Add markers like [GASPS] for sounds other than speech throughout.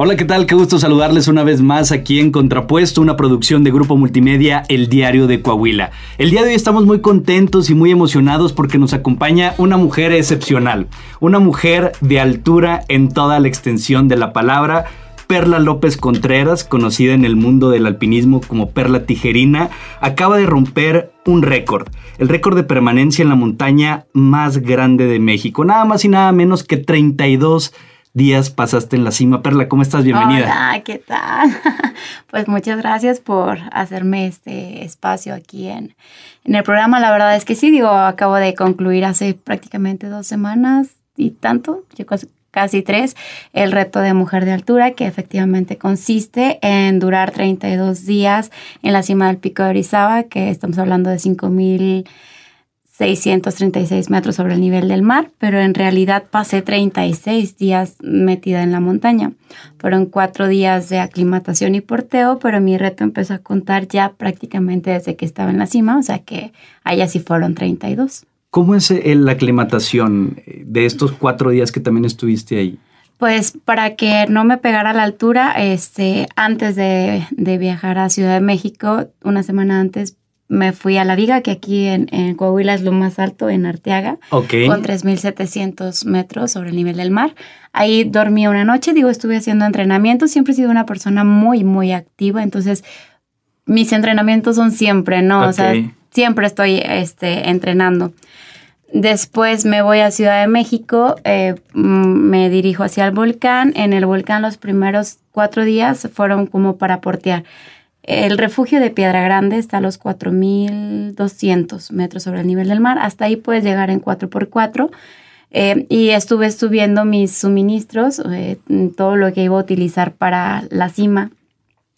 Hola, ¿qué tal? Qué gusto saludarles una vez más aquí en Contrapuesto, una producción de Grupo Multimedia El Diario de Coahuila. El día de hoy estamos muy contentos y muy emocionados porque nos acompaña una mujer excepcional, una mujer de altura en toda la extensión de la palabra. Perla López Contreras, conocida en el mundo del alpinismo como Perla Tijerina, acaba de romper un récord, el récord de permanencia en la montaña más grande de México, nada más y nada menos que 32 días pasaste en la cima. Perla, ¿cómo estás? Bienvenida. Hola, ¿qué tal? [LAUGHS] Pues muchas gracias por hacerme este espacio aquí en, en el programa. La verdad es que sí, digo, acabo de concluir hace prácticamente dos semanas y tanto, casi tres, el reto de mujer de altura, que efectivamente consiste en durar 32 días en la cima del pico de Orizaba, que estamos hablando de 5000 636 metros sobre el nivel del mar, pero en realidad pasé 36 días metida en la montaña. Fueron cuatro días de aclimatación y porteo, pero mi reto empezó a contar ya prácticamente desde que estaba en la cima, o sea que allá sí fueron 32. ¿Cómo es eh, la aclimatación de estos cuatro días que también estuviste ahí? Pues para que no me pegara la altura, este, antes de, de viajar a Ciudad de México, una semana antes me fui a La Viga, que aquí en, Coahuila es lo más alto, en Arteaga, con 3.700 metros sobre el nivel del mar. Ahí dormí una noche, digo, estuve haciendo entrenamiento, siempre he sido una persona muy, muy activa, entonces mis entrenamientos son siempre, ¿no? O sea, siempre estoy este, entrenando. Después me voy a Ciudad de México, eh, mm, me dirijo hacia el volcán. En el volcán los primeros cuatro días fueron como para portear. El refugio de Piedra Grande está a los 4.200 metros sobre el nivel del mar. Hasta ahí puedes llegar en 4x4. Eh, y estuve subiendo mis suministros, eh, todo lo que iba a utilizar para la cima.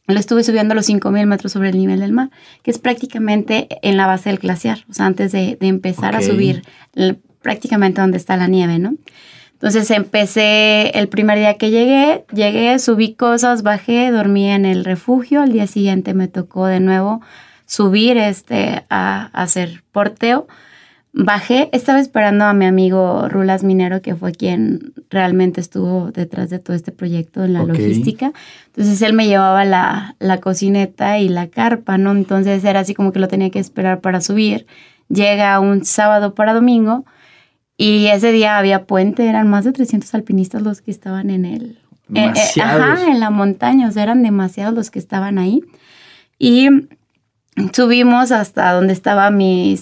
Lo estuve subiendo a los 5.000 metros sobre el nivel del mar, que es prácticamente en la base del glaciar, o sea, antes de, empezar a subir, prácticamente donde está la nieve, ¿no? Entonces empecé el primer día que llegué, llegué, subí cosas, bajé, dormí en el refugio. Al día siguiente me tocó de nuevo subir este, a, hacer porteo. Bajé, estaba esperando a mi amigo Rulas Minero, que fue quien realmente estuvo detrás de todo este proyecto en la logística. Entonces él me llevaba la, la cocineta y la carpa, ¿no? Entonces era así como que lo tenía que esperar para subir. Llega un sábado para domingo y ese día había puente, eran más de 300 alpinistas los que estaban en el... Eh, eh, ajá, en la montaña, o sea, eran demasiados los que estaban ahí. Y subimos hasta donde estaba mi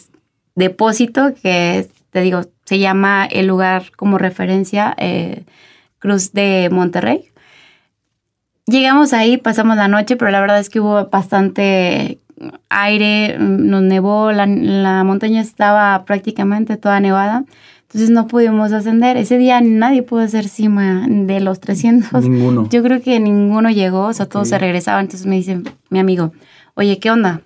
depósito, que te digo, se llama el lugar como referencia eh, Cruz de Monterrey. Llegamos ahí, pasamos la noche, pero la verdad es que hubo bastante aire, nos nevó, la, la montaña estaba prácticamente toda nevada. Entonces no pudimos ascender. Ese día nadie pudo hacer cima de los 300. Ninguno. Yo creo que ninguno llegó, o sea, todos se regresaban. Entonces me dice mi amigo, oye, ¿qué onda?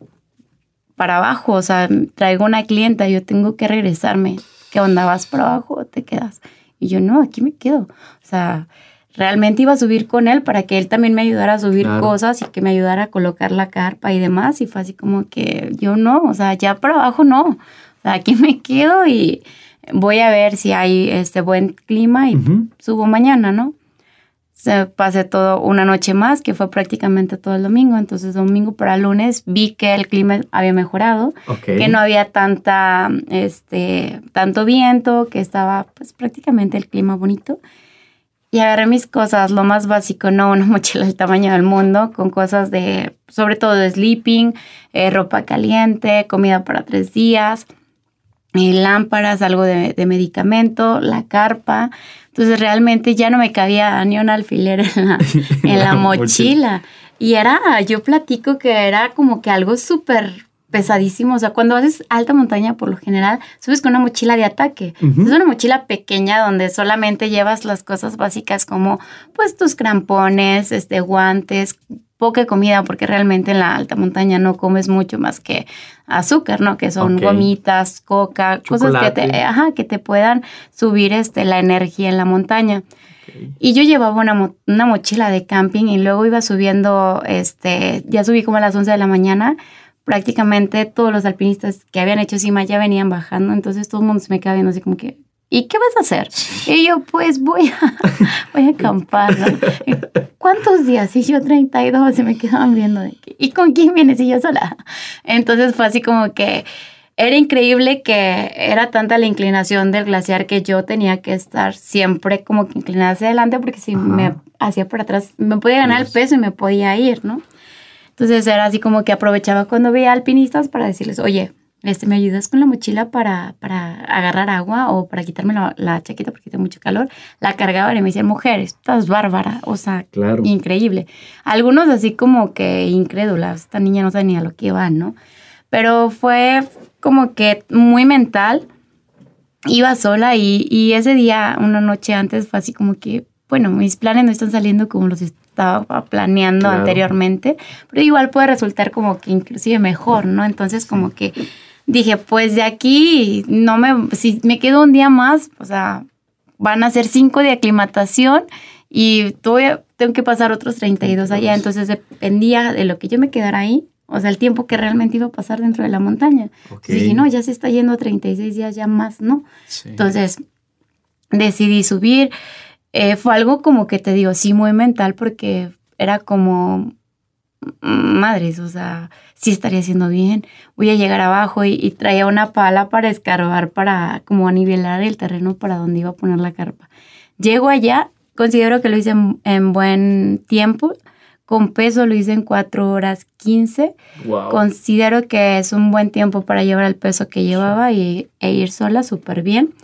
Para abajo, o sea, traigo una clienta, yo tengo que regresarme. ¿Qué onda? ¿Vas para abajo o te quedas? Y yo, no, aquí me quedo. O sea, realmente iba a subir con él para que él también me ayudara a subir cosas y que me ayudara a colocar la carpa y demás. Y fue así como que yo no, o sea, ya para abajo no. O sea, aquí me quedo y voy a ver si hay este buen clima y subo mañana, ¿no? Se pasé todo una noche más, que fue prácticamente todo el domingo. Entonces, domingo para lunes vi que el clima había mejorado, que no había tanta, este, tanto viento, que estaba pues prácticamente el clima bonito. Y agarré mis cosas, lo más básico, no una [LAUGHS] mochila del tamaño del mundo, con cosas de, sobre todo de sleeping, eh, ropa caliente, comida para tres días lámparas, algo de, medicamento, la carpa. Entonces realmente ya no me cabía ni un alfiler en la, [LAUGHS] en la mochila. Y era, yo platico que era como que algo súper pesadísimo. O sea, cuando haces alta montaña, por lo general, subes con una mochila de ataque. Es una mochila pequeña donde solamente llevas las cosas básicas como, pues, tus crampones, este, guantes, poca comida, porque realmente en la alta montaña no comes mucho más que azúcar, ¿no? Que son gomitas, coca, cosas que te, ajá, que te puedan subir este, la energía en la montaña. Y yo llevaba una, una, mochila de camping y luego iba subiendo, este, ya subí como a las 11 de la mañana, prácticamente todos los alpinistas que habían hecho cima ya venían bajando, entonces todo el mundo se me quedaba viendo así como que, ¿y qué vas a hacer? Y yo, pues voy a, [LAUGHS] voy a acampar. ¿Cuántos días? Y yo, 32, y me quedaban viendo de ¿y con quién vienes? Y yo sola. Entonces fue así como que era increíble que era tanta la inclinación del glaciar que yo tenía que estar siempre como que inclinada hacia adelante porque si me hacía por atrás me podía ganar el peso y me podía ir, ¿no? Entonces era así como que aprovechaba cuando veía alpinistas para decirles, oye, este, ¿me ayudas con la mochila para, para agarrar agua o para quitarme la, chaqueta porque tengo mucho calor? La cargaba y me decían, mujer, estás bárbara, o sea, increíble. Algunos así como que incrédulas, esta niña no sabe ni a lo que va, ¿no? Pero fue como que muy mental. Iba sola y, y ese día, una noche antes, fue así como que, bueno, mis planes no están saliendo como los estaba planeando anteriormente, pero igual puede resultar como que inclusive mejor, ¿no? Entonces como que dije, pues de aquí no me, si me quedo un día más, o sea, van a ser cinco de aclimatación y tengo que pasar otros 32 allá, entonces dependía de lo que yo me quedara ahí, o sea, el tiempo que realmente iba a pasar dentro de la montaña. Okay. Dije, no, ya se está yendo 36 días, ya más, ¿no? Entonces decidí subir. Eh, fue algo como que te digo, sí, muy mental, porque era como, madres, o sea, sí estaría haciendo bien, voy a llegar abajo y, traía una pala para escarbar, para como nivelar el terreno para donde iba a poner la carpa. Llego allá, considero que lo hice en, buen tiempo, con peso lo hice en 4 horas 15. Considero que es un buen tiempo para llevar el peso que llevaba y, e ir sola súper bien.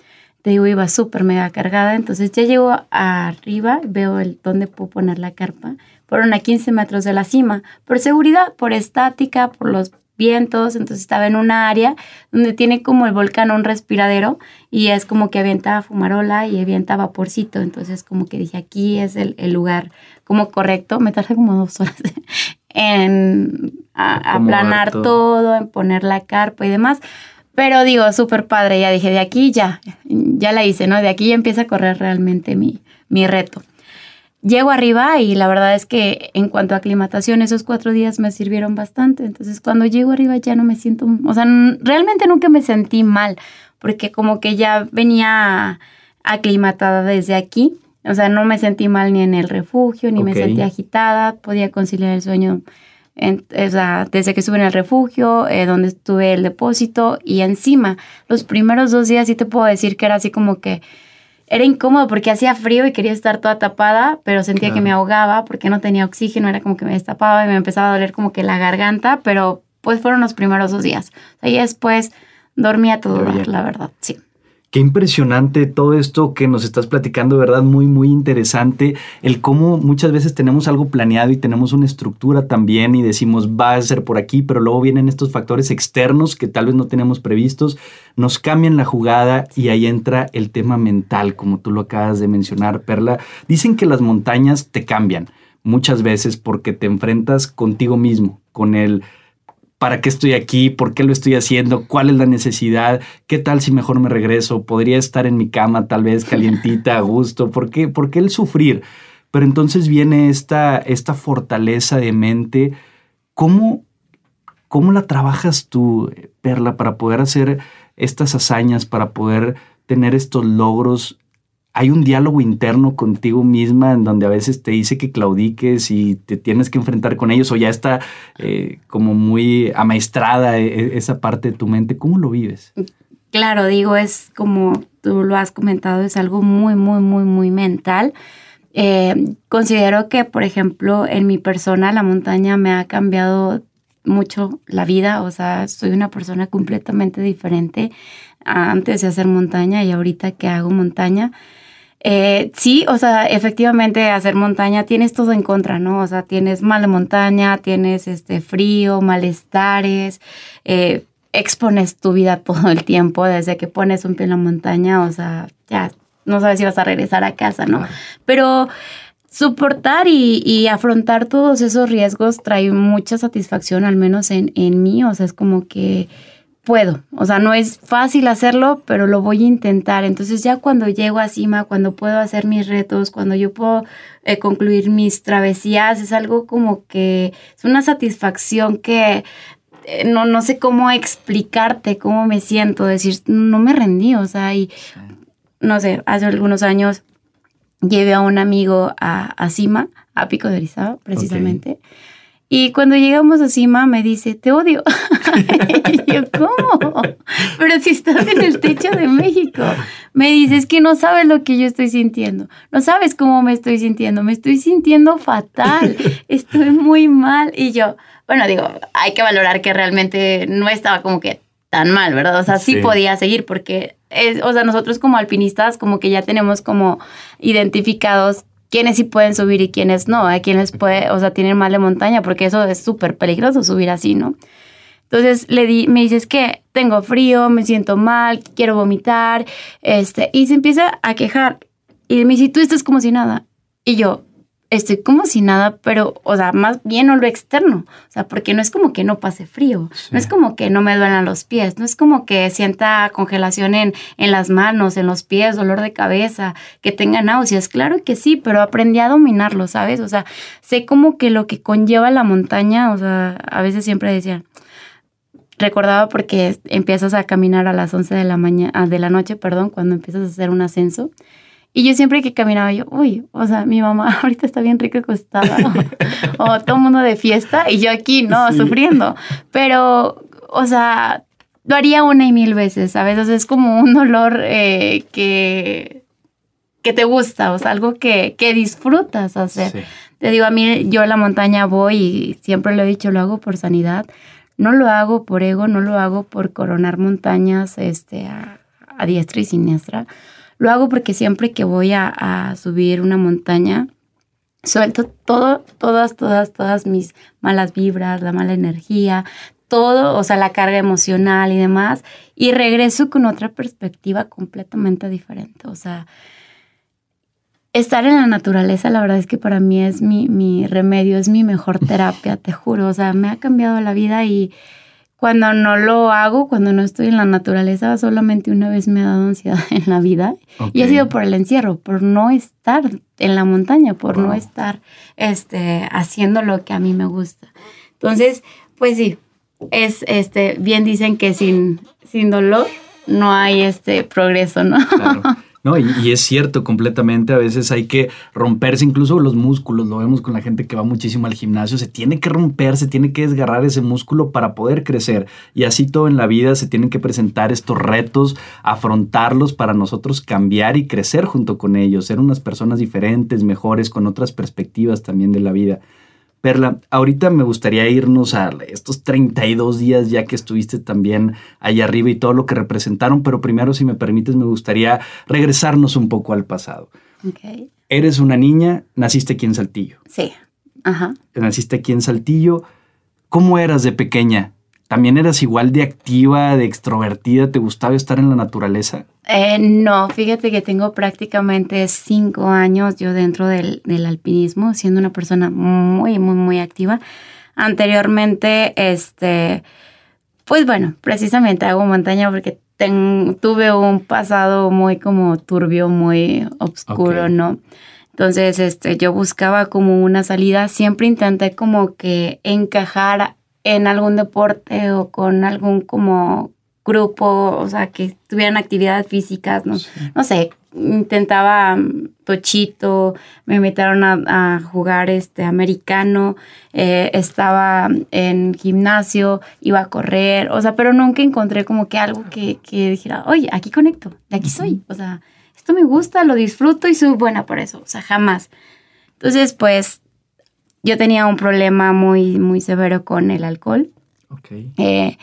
Te digo, iba súper mega cargada, entonces ya llego arriba, veo el dónde puedo poner la carpa fueron a 15 metros de la cima, por seguridad, por estática, por los vientos, entonces estaba en una área donde tiene como el volcán un respiradero y es como que avienta fumarola y avienta vaporcito, entonces como que dije aquí es el, lugar como correcto, me tardé como dos horas [LAUGHS] en aplanar todo. en poner la carpa y demás, pero digo, súper padre, ya dije, de aquí ya, ya la hice, ¿no? De aquí ya empieza a correr realmente mi, mi reto. Llego arriba y la verdad es que en cuanto a aclimatación, esos cuatro días me sirvieron bastante. Entonces, cuando llego arriba ya no me siento, o sea, realmente nunca me sentí mal, porque como que ya venía aclimatada desde aquí. O sea, no me sentí mal ni en el refugio, ni me sentí agitada, podía conciliar el sueño o sea, desde que estuve en el refugio, eh, donde estuve el depósito y encima, los primeros dos días sí te puedo decir que era así como que era incómodo porque hacía frío y quería estar toda tapada, pero sentía que me ahogaba porque no tenía oxígeno, era como que me destapaba y me empezaba a doler como que la garganta, pero pues fueron los primeros dos días. y después dormía todo, la verdad, sí. Qué impresionante todo esto que nos estás platicando, ¿verdad? Muy, muy interesante. El cómo muchas veces tenemos algo planeado y tenemos una estructura también y decimos va a ser por aquí, pero luego vienen estos factores externos que tal vez no tenemos previstos, nos cambian la jugada y ahí entra el tema mental, como tú lo acabas de mencionar, Perla. Dicen que las montañas te cambian muchas veces porque te enfrentas contigo mismo, con el ¿Para qué estoy aquí? ¿Por qué lo estoy haciendo? ¿Cuál es la necesidad? ¿Qué tal si mejor me regreso? ¿Podría estar en mi cama tal vez calientita, a gusto? ¿Por qué, ¿Por qué el sufrir? Pero entonces viene esta, esta fortaleza de mente. ¿Cómo, ¿Cómo la trabajas tú, Perla, para poder hacer estas hazañas, para poder tener estos logros hay un diálogo interno contigo misma en donde a veces te dice que claudiques y te tienes que enfrentar con ellos o ya está eh, como muy amaestrada e, e, esa parte de tu mente. ¿Cómo lo vives? Claro, digo, es como tú lo has comentado, es algo muy, muy, muy, muy mental. Eh, considero que, por ejemplo, en mi persona la montaña me ha cambiado mucho la vida, o sea, soy una persona completamente diferente antes de hacer montaña y ahorita que hago montaña. Eh, sí, o sea, efectivamente hacer montaña tienes todo en contra, ¿no? O sea, tienes mal de montaña, tienes este frío, malestares, eh, expones tu vida [LAUGHS] todo el tiempo desde que pones un pie en la montaña, o sea, ya no sabes si vas a regresar a casa, ¿no? Pero soportar y, afrontar todos esos riesgos trae mucha satisfacción, al menos en, en mí, o sea, es como que puedo. O sea, no es fácil hacerlo, pero lo voy a intentar. Entonces ya cuando llego a cima, cuando puedo hacer mis retos, cuando yo puedo eh, concluir mis travesías, es algo como que es una satisfacción que eh, no, no sé cómo explicarte cómo me siento, decir, no me rendí, o sea, y no sé, hace algunos años llevé a un amigo a, a Cima, a Pico de Orizaba, precisamente. Y cuando llegamos a Cima me dice, te odio. [LAUGHS] y yo, ¿cómo? Pero si estás en el techo de México. Me dice, es que no sabes lo que yo estoy sintiendo. No sabes cómo me estoy sintiendo. Me estoy sintiendo fatal. Estoy muy mal. Y yo, bueno, digo, hay que valorar que realmente no estaba como que tan mal, ¿verdad? O sea, sí, podía seguir porque, es, o sea, nosotros como alpinistas como que ya tenemos como identificados quiénes sí pueden subir y quiénes no, a quienes puede, o sea, tienen mal de montaña, porque eso es súper peligroso subir así, ¿no? Entonces le di, me dices que tengo frío, me siento mal, quiero vomitar, este, y se empieza a quejar. Y me dice, tú estás como si nada. Y yo, estoy como si nada, pero, o sea, más bien no lo externo. O sea, porque no es como que no pase frío, no es como que no me duelan los pies, no es como que sienta congelación en, en las manos, en los pies, dolor de cabeza, que tenga náuseas. Claro que sí, pero aprendí a dominarlo, ¿sabes? O sea, sé como que lo que conlleva la montaña, o sea, a veces siempre decían, recordaba porque empiezas a caminar a las 11 de la mañana, de la noche, perdón, cuando empiezas a hacer un ascenso y yo siempre que caminaba, yo, uy, o sea, mi mamá [LAUGHS] ahorita está bien rica acostada, [LAUGHS] o, todo el mundo de fiesta, y yo aquí, ¿no? Sufriendo. Pero, o sea, lo haría una y mil veces, a veces es como un dolor eh, que, que te gusta, o sea, algo que, que disfrutas hacer. Te digo, a mí, yo a la montaña voy y siempre lo he dicho, lo hago por sanidad. No lo hago por ego, no lo hago por coronar montañas este, a, a diestra y siniestra lo hago porque siempre que voy a, subir una montaña, suelto todo, todas, todas, todas mis malas vibras, la mala energía, todo, o sea, la carga emocional y demás, y regreso con otra perspectiva completamente diferente. O sea, estar en la naturaleza, la verdad es que para mí es mi, mi remedio, es mi mejor terapia, te juro. O sea, me ha cambiado la vida y cuando no lo hago, cuando no estoy en la naturaleza, solamente una vez me ha dado ansiedad [LAUGHS] en la vida. Y ha sido por el encierro, por no estar en la montaña, por no estar este, haciendo lo que a mí me gusta. Entonces, pues sí, es este, bien dicen que sin, sin dolor no hay este progreso, ¿no? Claro. [LAUGHS] No, y, es cierto completamente, a veces hay que romperse incluso los músculos, lo vemos con la gente que va muchísimo al gimnasio, se tiene que romper, se tiene que desgarrar ese músculo para poder crecer y así todo en la vida se tienen que presentar estos retos, afrontarlos para nosotros cambiar y crecer junto con ellos, ser unas personas diferentes, mejores, con otras perspectivas también de la vida. Perla, ahorita me gustaría irnos a estos 32 días ya que estuviste también allá arriba y todo lo que representaron, pero primero, si me permites, me gustaría regresarnos un poco al pasado. Okay. Eres una niña, naciste aquí en Saltillo. Sí. Ajá. Naciste aquí en Saltillo. ¿Cómo eras de pequeña? ¿También eras igual de activa, de extrovertida? ¿Te gustaba estar en la naturaleza? Eh, no, fíjate que tengo prácticamente cinco años yo dentro del, alpinismo, siendo una persona muy, muy, muy activa. Anteriormente, este, pues bueno, precisamente hago montaña porque tuve un pasado muy como turbio, muy oscuro, ¿no? Entonces, este, yo buscaba como una salida, siempre intenté como que encajar en algún deporte o con algún como grupo, o sea, que tuvieran actividades físicas, no, no sé, intentaba mm, tochito, me invitaron a, jugar este americano, eh, estaba en gimnasio, iba a correr, o sea, pero nunca encontré como que algo que, que dijera, oye, aquí conecto, de aquí soy, o sea, esto me gusta, lo disfruto y soy buena por eso, o sea, jamás. Entonces, pues yo tenía un problema muy, muy severo con el alcohol. Eh,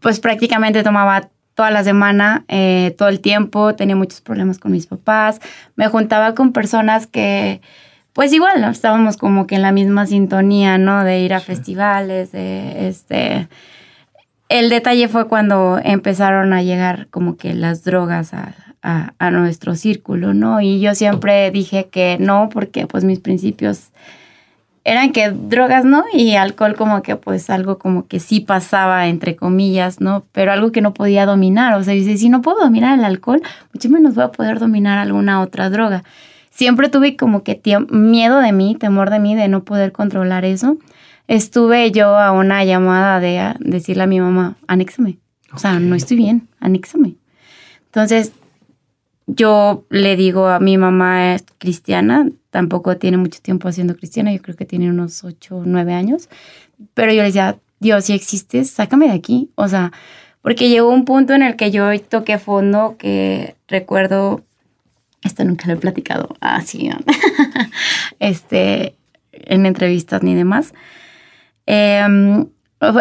pues prácticamente tomaba toda la semana, eh, todo el tiempo, tenía muchos problemas con mis papás, me juntaba con personas que, pues igual, estábamos como que en la misma sintonía, ¿no? De ir a festivales, de este... El detalle fue cuando empezaron a llegar como que las drogas a, a, a nuestro círculo, ¿no? Y yo siempre dije que no, porque pues mis principios eran que drogas, ¿no? Y alcohol como que pues algo como que sí pasaba, entre comillas, ¿no? Pero algo que no podía dominar. O sea, dice, si no puedo dominar el alcohol, mucho menos voy a poder dominar alguna otra droga. Siempre tuve como que miedo de mí, temor de mí, de no poder controlar eso. Estuve yo a una llamada de decirle a mi mamá, anéxame. O sea, no estoy bien, anéxame. Entonces, yo le digo a mi mamá es cristiana, tampoco tiene mucho tiempo siendo cristiana, yo creo que tiene unos 8 o 9 años, pero yo le decía, Dios, si existes, sácame de aquí. O sea, porque llegó un punto en el que yo toqué fondo que recuerdo, esto nunca lo he platicado así, [LAUGHS] este, en entrevistas ni demás. Em,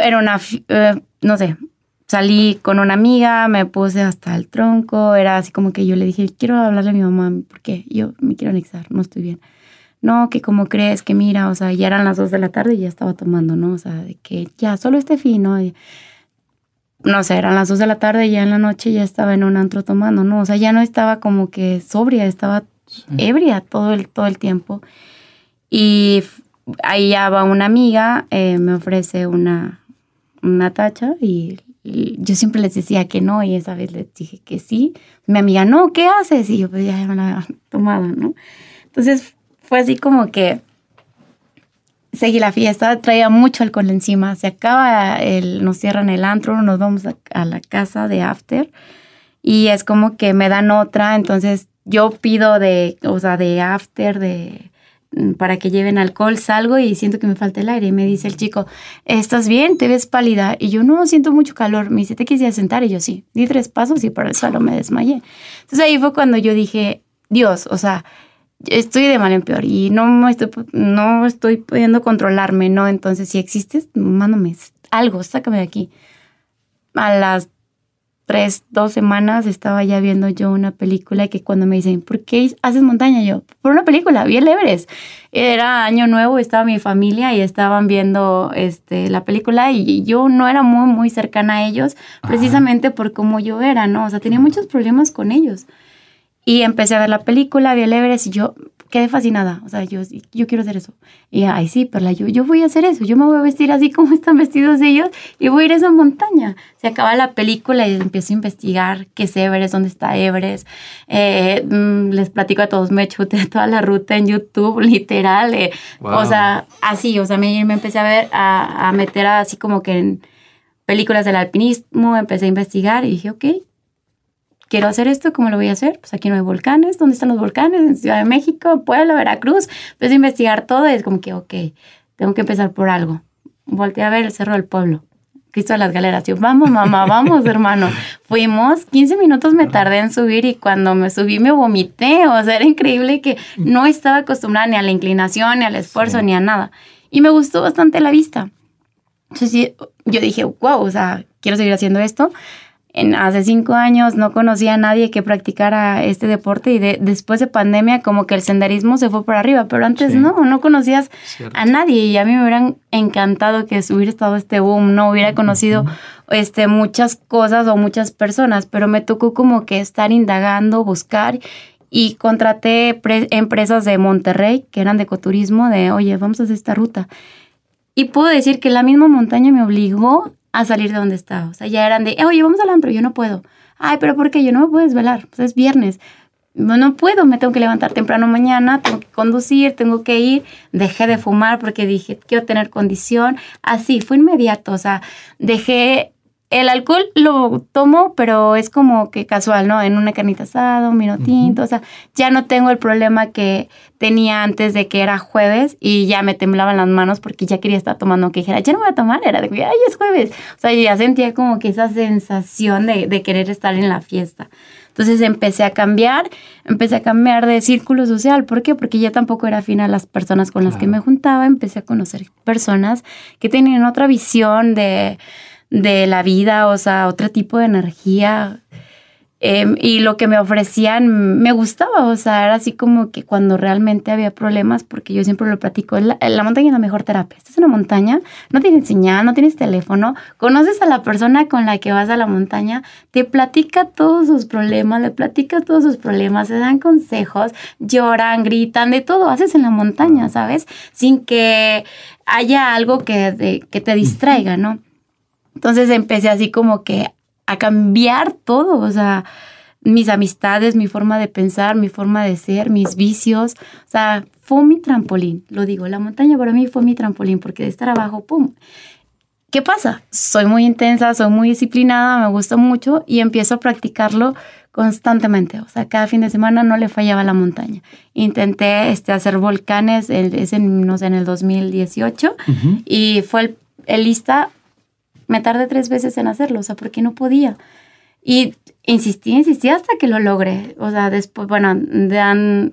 era una, eh, no sé, salí con una amiga, me puse hasta el tronco, era así como que yo le dije, quiero hablarle a mi mamá, porque yo me quiero anexar, no estoy bien. No, que como crees, que mira, o sea, ya eran las dos de la tarde y ya estaba tomando, ¿no? O sea, de que ya, solo este fin, ¿no? no sé, eran las dos de la tarde y ya en la noche ya estaba en un antro tomando, ¿no? O sea, ya no estaba como que sobria, estaba ebria todo el, todo el tiempo. Y ahí ya va una amiga, eh, me ofrece una, una tacha y yo siempre les decía que no y esa vez les dije que sí. Mi amiga, no, ¿qué haces? Y yo pues ya me la había [LAUGHS] tomado, ¿no? Entonces fue así como que seguí la fiesta, traía mucho alcohol encima, se acaba el, nos cierran el antro, nos vamos a, la casa de after y es como que me dan otra, entonces yo pido de, o sea, de after, de para que lleven alcohol, salgo y siento que me falta el aire. Y me dice el chico, ¿estás bien? ¿Te ves pálida? Y yo, no, siento mucho calor. Me dice, ¿te quisieras sentar? Y yo, sí. Di tres pasos y por el suelo me desmayé. Entonces ahí fue cuando yo dije, Dios, o sea, estoy de mal en peor y no, estoy, no estoy pudiendo controlarme, ¿no? Entonces, si existes, mándame algo, sácame de aquí. A las tres, dos semanas estaba ya viendo yo una película y que cuando me dicen, ¿por qué haces montaña? Yo, por una película, vi el Everest. Era año nuevo, estaba mi familia y estaban viendo este, la película y yo no era muy, muy cercana a ellos, precisamente por cómo yo era, ¿no? O sea, tenía muchos problemas con ellos. Y empecé a ver la película, vi el Everest y yo, quedé fascinada. O sea, yo, yo quiero hacer eso. Y, ay, sí, pero yo, yo voy a hacer eso. Yo me voy a vestir así como están vestidos ellos y voy a ir a esa montaña. Se acaba la película y empiezo a investigar qué es Everest, dónde está Everest. Eh, mm, les platico a todos, me chuté [LAUGHS] toda la ruta en YouTube, literal. Eh, o sea, así, o sea, me, me empecé a ver, a, a meter así como que en películas del alpinismo, empecé a investigar y dije, ok, quiero hacer esto, ¿cómo lo voy a hacer? Pues aquí no hay volcanes, ¿dónde están los volcanes? En Ciudad de México, Puebla, Veracruz. Empecé a investigar todo y es como que, ok, tengo que empezar por algo. Volteé a ver el Cerro del Pueblo. Cristo de las Galeras. Yo, vamos, mamá, vamos, hermano. [LAUGHS] Fuimos, 15 minutos me tardé en subir y cuando me subí me vomité. O sea, era increíble que no estaba acostumbrada ni a la inclinación, ni al esfuerzo, ni a nada. Y me gustó bastante la vista. Entonces yo dije, wow, o sea, quiero seguir haciendo esto en, hace cinco años no conocía a nadie que practicara este deporte y de, después de pandemia como que el senderismo se fue por arriba, pero antes no, no conocías a nadie y a mí me hubieran encantado que hubiera estado este boom, no hubiera conocido este, muchas cosas o muchas personas, pero me tocó como que estar indagando, buscar y contraté empresas de Monterrey que eran de ecoturismo, de oye, vamos a hacer esta ruta. Y puedo decir que la misma montaña me obligó a salir de donde estaba. O sea, ya eran de, oye, vamos al antro, yo no puedo. Ay, pero ¿por qué? Yo no me puedo desvelar, pues es viernes. No, no puedo, me tengo que levantar temprano mañana, tengo que conducir, tengo que ir. Dejé de fumar porque dije, quiero tener condición. Así, fue inmediato, o sea, dejé el alcohol lo tomo, pero es como que casual, ¿no? En una carnita asada, un vino tinto, o sea, ya no tengo el problema que tenía antes de que era jueves y ya me temblaban las manos porque ya quería estar tomando, que dijera, ya no voy a tomar, era de que, ay, es jueves. O sea, ya sentía como que esa sensación de, de querer estar en la fiesta. Entonces empecé a cambiar, empecé a cambiar de círculo social. ¿Por qué? Porque ya tampoco era afín a las personas con las que me juntaba. Empecé a conocer personas que tenían otra visión de, de la vida, o sea, otro tipo de energía. Em, y lo que me ofrecían me gustaba, o sea, era así como que cuando realmente había problemas, porque yo siempre lo platico, la, la montaña es la mejor terapia. Estás en una montaña, no tienes señal, no tienes teléfono, conoces a la persona con la que vas a la montaña, te platica todos sus problemas, le platicas todos sus problemas, se dan consejos, lloran, gritan, de todo haces en la montaña, ¿sabes? Sin que haya algo que te distraiga, ¿no? Entonces empecé así como que a cambiar todo, o sea, mis amistades, mi forma de pensar, mi forma de ser, mis vicios, o sea, fue mi trampolín, lo digo, la montaña para mí fue mi trampolín porque de estar abajo, ¡pum! ¿Qué pasa? Soy muy intensa, soy muy disciplinada, me gusta mucho y empiezo a practicarlo constantemente, o sea, cada fin de semana no le fallaba la montaña. Intenté este, hacer volcanes, es en, no sé, en el 2018, y fue el, el, lista, me tardé tres veces en hacerlo, o sea, porque no podía. Y insistí, insistí hasta que lo logré. O sea, después, bueno,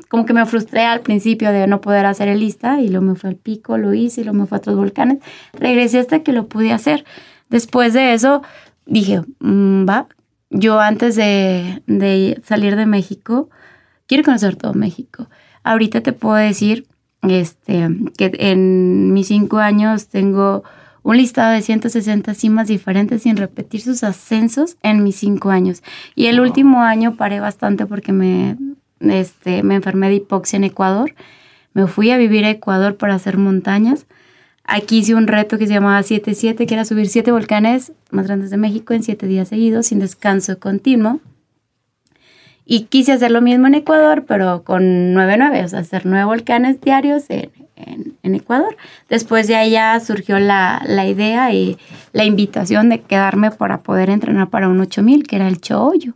como que me frustré al principio de no poder hacer el lista y luego me fue al pico, lo hice y luego me fue a otros volcanes. Regresé hasta que lo pude hacer. Después de eso, dije, mm, va, yo antes de, de, salir de México, quiero conocer todo México. Ahorita te puedo decir este, que en mis cinco años tengo un listado de 160 cimas diferentes sin repetir sus ascensos en mis cinco años. Y el último año paré bastante porque me, este, me enfermé de hipoxia en Ecuador. Me fui a vivir a Ecuador para hacer montañas. Aquí hice un reto que se llamaba 7-7, que era subir siete volcanes más grandes de México en siete días seguidos, sin descanso continuo. Y quise hacer lo mismo en Ecuador, pero con 9-9, o sea, hacer nueve volcanes diarios en, en, Ecuador. Después de ya surgió la, la, idea y la invitación de quedarme para poder entrenar para un 8000, que era el Choyo.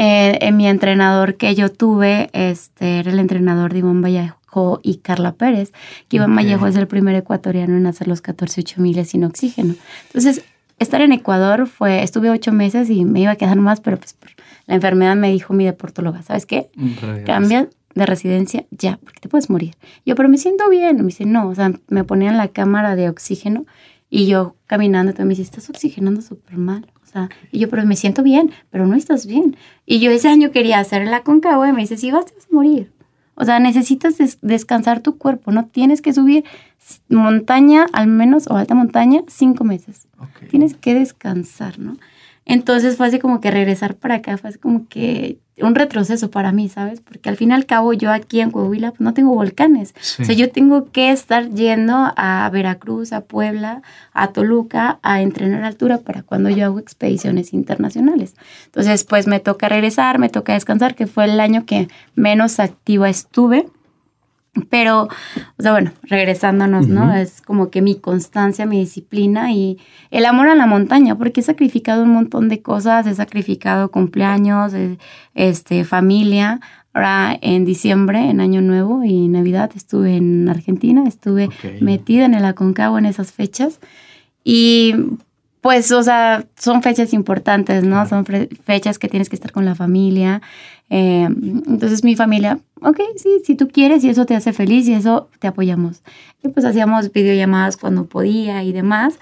Eh, en mi entrenador que yo tuve este, era el entrenador de Iván Vallejo y Carla Pérez, que Iván Vallejo es el primer ecuatoriano en hacer los 14 8000 sin oxígeno. Entonces, estar en Ecuador fue, estuve ocho meses y me iba a quedar más, pero pues la enfermedad me dijo mi deportóloga, ¿sabes qué? Cambia de residencia ya, porque te puedes morir. Yo, pero me siento bien. Me dice, no, o sea, me ponían la cámara de oxígeno y yo caminando, me dice, estás oxigenando súper mal. O sea, y yo, pero me siento bien, pero no estás bien. Y yo ese año quería hacer la concagua y me dice, si vas, te vas a morir. O sea, necesitas descansar tu cuerpo, no tienes que subir montaña, al menos, o alta montaña, cinco meses. Tienes que descansar, ¿no? Entonces fue así como que regresar para acá, fue así como que un retroceso para mí, ¿sabes? Porque al fin y al cabo yo aquí en Coahuila pues, no tengo volcanes. O sea, yo tengo que estar yendo a Veracruz, a Puebla, a Toluca a entrenar altura para cuando yo hago expediciones internacionales. Entonces, pues me toca regresar, me toca descansar, que fue el año que menos activa estuve. Pero, o sea, bueno, regresándonos, ¿no? Es como que mi constancia, mi disciplina y el amor a la montaña, porque he sacrificado un montón de cosas, he sacrificado cumpleaños, eh, este, familia. Ahora en diciembre, en Año Nuevo y Navidad, estuve en Argentina, estuve metida en el Aconcagua en esas fechas. Y pues, o sea, son fechas importantes, ¿no? Son fechas que tienes que estar con la familia. Eh, entonces mi familia, ok, sí, si tú quieres y eso te hace feliz y eso te apoyamos. Y pues hacíamos videollamadas cuando podía y demás.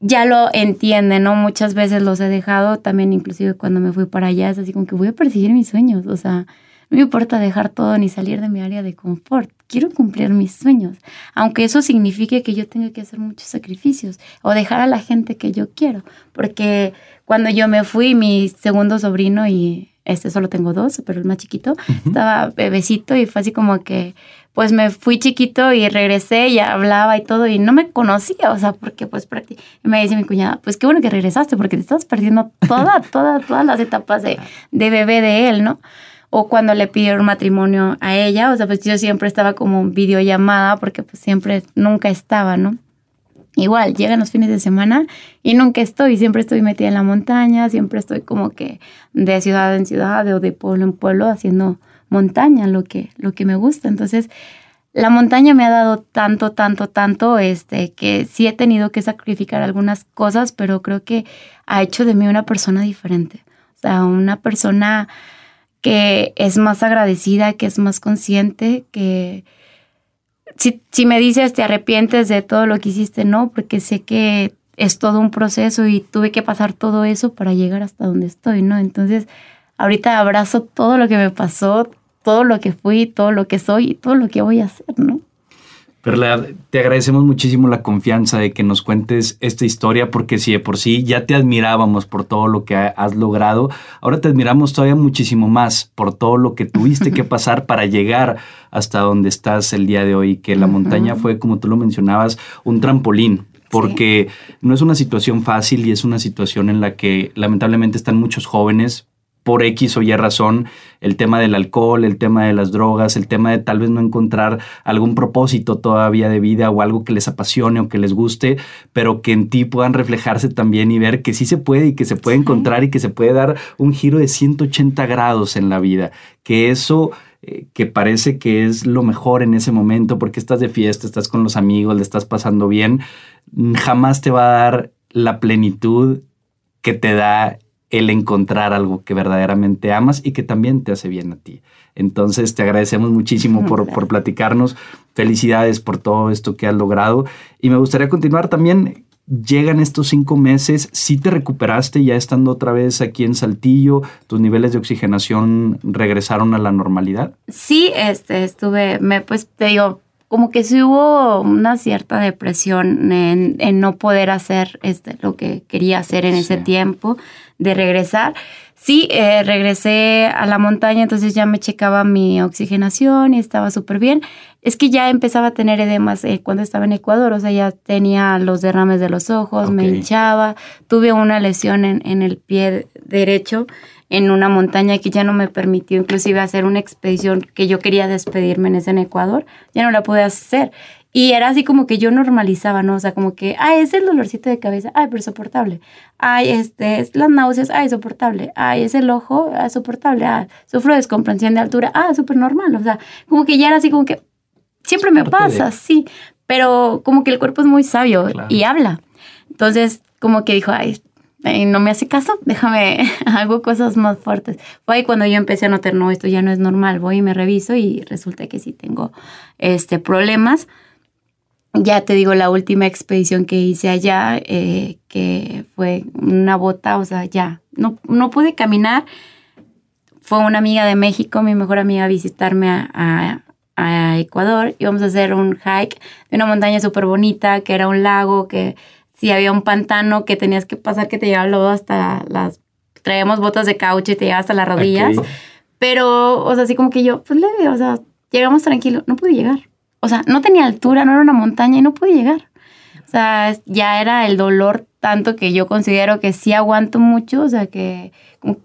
Ya lo entienden, ¿no? Muchas veces los he dejado, también inclusive cuando me fui para allá, es así como que voy a perseguir mis sueños, o sea, no me importa dejar todo ni salir de mi área de confort. Quiero cumplir mis sueños, aunque eso signifique que yo tenga que hacer muchos sacrificios o dejar a la gente que yo quiero. Porque cuando yo me fui, mi segundo sobrino y este solo tengo dos, pero el más chiquito, estaba bebecito y fue así como que, pues me fui chiquito y regresé y hablaba y todo y no me conocía, o sea, porque pues me dice mi cuñada, pues qué bueno que regresaste porque te estás perdiendo toda, [LAUGHS] toda, todas las etapas de, de bebé de él, ¿no? O cuando le pidieron matrimonio a ella, o sea, pues yo siempre estaba como videollamada porque pues siempre, nunca estaba, ¿no? Igual, llegan los fines de semana y nunca estoy, siempre estoy metida en la montaña, siempre estoy como que de ciudad en ciudad o de pueblo en pueblo haciendo montaña, lo que, lo que me gusta. Entonces, la montaña me ha dado tanto, tanto, tanto, este, que sí he tenido que sacrificar algunas cosas, pero creo que ha hecho de mí una persona diferente. O sea, una persona que es más agradecida, que es más consciente, que si, me dices te arrepientes de todo lo que hiciste, no, porque sé que es todo un proceso y tuve que pasar todo eso para llegar hasta donde estoy, ¿no? Entonces, ahorita abrazo todo lo que me pasó, todo lo que fui, todo lo que soy y todo lo que voy a hacer, ¿no? Perla, te agradecemos muchísimo la confianza de que nos cuentes esta historia, porque si de por sí ya te admirábamos por todo lo que has logrado, ahora te admiramos todavía muchísimo más por todo lo que tuviste que [LAUGHS] pasar para llegar hasta donde estás el día de hoy, que la montaña fue, como tú lo mencionabas, un trampolín porque no es una situación fácil y es una situación en la que lamentablemente están muchos jóvenes por X o Y razón, el tema del alcohol, el tema de las drogas, el tema de tal vez no encontrar algún propósito todavía de vida o algo que les apasione o que les guste, pero que en ti puedan reflejarse también y ver que sí se puede y que se puede encontrar y que se puede dar un giro de 180 grados en la vida, que eso eh, que parece que es lo mejor en ese momento porque estás de fiesta, estás con los amigos, le estás pasando bien, jamás te va a dar la plenitud que te da el encontrar algo que verdaderamente amas y que también te hace bien a ti. Entonces te agradecemos muchísimo [LAUGHS] por, por platicarnos. Felicidades por todo esto que has logrado. Y me gustaría continuar también. Llegan estos cinco meses, si te recuperaste ya estando otra vez aquí en Saltillo, tus niveles de oxigenación regresaron a la normalidad. Sí, este, estuve, me, pues te digo, como que sí hubo una cierta depresión en, no poder hacer este, lo que quería hacer en ese tiempo de regresar. Sí, eh, regresé a la montaña, entonces ya me checaba mi oxigenación y estaba súper bien. Es que ya empezaba a tener edemas eh, cuando estaba en Ecuador, o sea, ya tenía los derrames de los ojos, me hinchaba, tuve una lesión en, en el pie derecho en una montaña que ya no me permitió inclusive hacer una expedición que yo quería despedirme en ese en Ecuador, ya no la pude hacer. Y era así como que yo normalizaba, ¿no? O sea, como que, ay, es el dolorcito de cabeza, ay, pero soportable. Ay, este, es las náuseas, ay, soportable. Ay, es el ojo, ah, soportable. Ah, sufro descomprensión de altura, ah, súper normal. O sea, como que ya era así como que, siempre me pasa, sí. Pero como que el cuerpo es muy sabio y habla. Entonces, como que dijo, ay, no me hace caso, déjame, [LAUGHS] hago cosas más fuertes. Fue ahí cuando yo empecé a notar, no, esto ya no es normal, voy y me reviso y resulta que sí tengo este, problemas ya te digo, la última expedición que hice allá, eh, que fue una bota, o sea, ya, no, no pude caminar. Fue una amiga de México, mi mejor amiga, a visitarme a, a, Ecuador. Íbamos a hacer un hike de una montaña súper bonita, que era un lago, que si había un pantano que tenías que pasar, que te llevaba lodo hasta las... Traíamos botas de caucho y te llevaba hasta las rodillas. Pero, o sea, así como que yo, pues leve, o sea, llegamos tranquilo. No pude llegar o sea, no tenía altura, no era una montaña y no pude llegar. O sea, ya era el dolor tanto que yo considero que sí aguanto mucho, o sea, que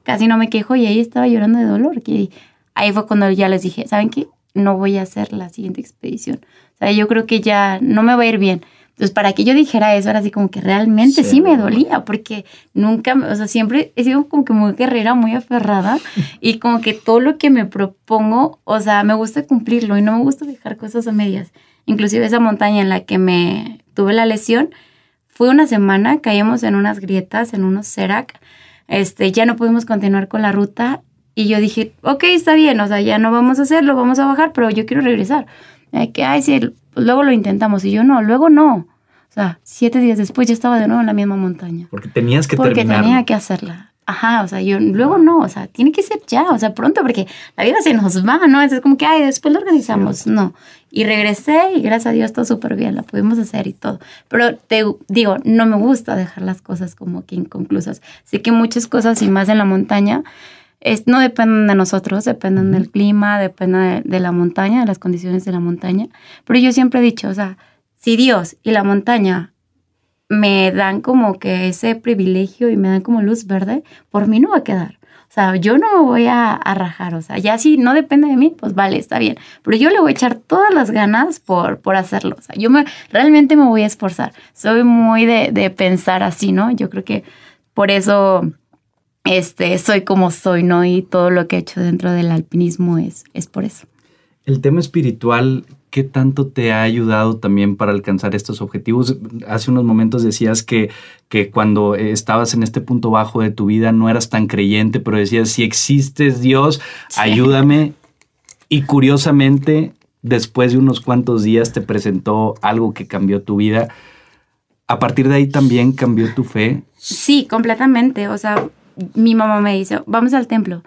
casi no me quejo y ahí estaba llorando de dolor. Que ahí fue cuando ya les dije, ¿saben qué? No voy a hacer la siguiente expedición. O sea, yo creo que ya no me va a ir bien. Entonces, para que yo dijera eso, era así como que realmente sí, me dolía, porque nunca, o sea, siempre he sido como que muy guerrera, muy aferrada, [LAUGHS] y como que todo lo que me propongo, o sea, me gusta cumplirlo y no me gusta dejar cosas a medias. Inclusive esa montaña en la que me tuve la lesión, fue una semana, caímos en unas grietas, en unos serac, este, ya no pudimos continuar con la ruta, y yo dije, ok, está bien, o sea, ya no vamos a hacerlo, vamos a bajar, pero yo quiero regresar. Que, ay, sí, luego lo intentamos. Y yo no, luego no. O sea, siete días después ya estaba de nuevo en la misma montaña. Porque tenías que Porque tenía que hacerla. Ajá, o sea, yo luego no, o sea, tiene que ser ya, o sea, pronto, porque la vida se nos va, ¿no? Es como que, ay, después lo organizamos. No. Y regresé y gracias a Dios todo súper bien, la pudimos hacer y todo. Pero te digo, no me gusta dejar las cosas como que inconclusas. Sé que muchas cosas y más en la montaña no dependen de nosotros, dependen del clima, dependen de, la montaña, de las condiciones de la montaña. Pero yo siempre he dicho, o sea, si Dios y la montaña me dan como que ese privilegio y me dan como luz verde, por mí no va a quedar. O sea, yo no me voy a, rajar, o sea, ya si no depende de mí, pues vale, está bien. Pero yo le voy a echar todas las ganas por, por hacerlo. O sea, yo me, realmente me voy a esforzar. Soy muy de, de pensar así, ¿no? Yo creo que por eso este, soy como soy, ¿no? Y todo lo que he hecho dentro del alpinismo es, es por eso. El tema espiritual, ¿qué tanto te ha ayudado también para alcanzar estos objetivos? Hace unos momentos decías que, que cuando estabas en este punto bajo de tu vida no eras tan creyente, pero decías, si existes Dios, ayúdame. Y curiosamente, después de unos cuantos días te presentó algo que cambió tu vida. ¿A partir de ahí también cambió tu fe? Sí, completamente. O sea, mi mamá me dice, vamos al templo,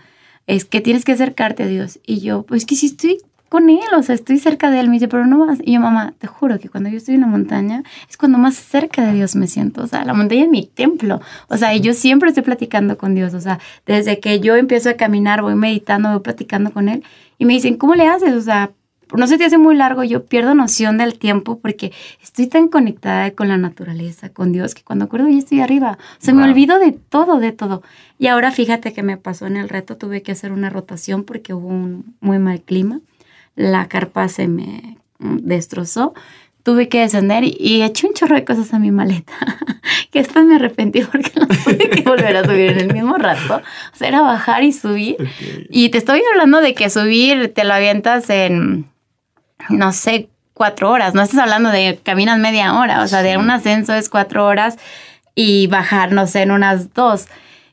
es que tienes que acercarte a Dios. Y yo, pues que si estoy con él, o sea, estoy cerca de él, me dice, pero no vas. Y yo, mamá, te juro que cuando yo estoy en la montaña es cuando más cerca de Dios me siento. O sea, la montaña es mi templo. O sea, y yo siempre estoy platicando con Dios. O sea, desde que yo empiezo a caminar, voy meditando, voy platicando con él. Y me dicen, ¿cómo le haces? O sea, no se te hace muy largo, yo pierdo noción del tiempo porque estoy tan conectada con la naturaleza, con Dios, que cuando acuerdo ya estoy arriba. Se me olvido de todo, de todo. Y ahora fíjate que me pasó en el reto, tuve que hacer una rotación porque hubo un muy mal clima. La carpa se me mm, destrozó tuve que descender y, eché un chorro de cosas a mi maleta, [LAUGHS] que después me arrepentí [LAUGHS] porque no tuve que volver a subir en el mismo rato. O sea, era bajar y subir. Y te estoy hablando de que subir te lo avientas en, no sé, cuatro horas. No estás hablando de caminas media hora. O sea, de un ascenso es cuatro horas y bajar, no sé, en unas dos.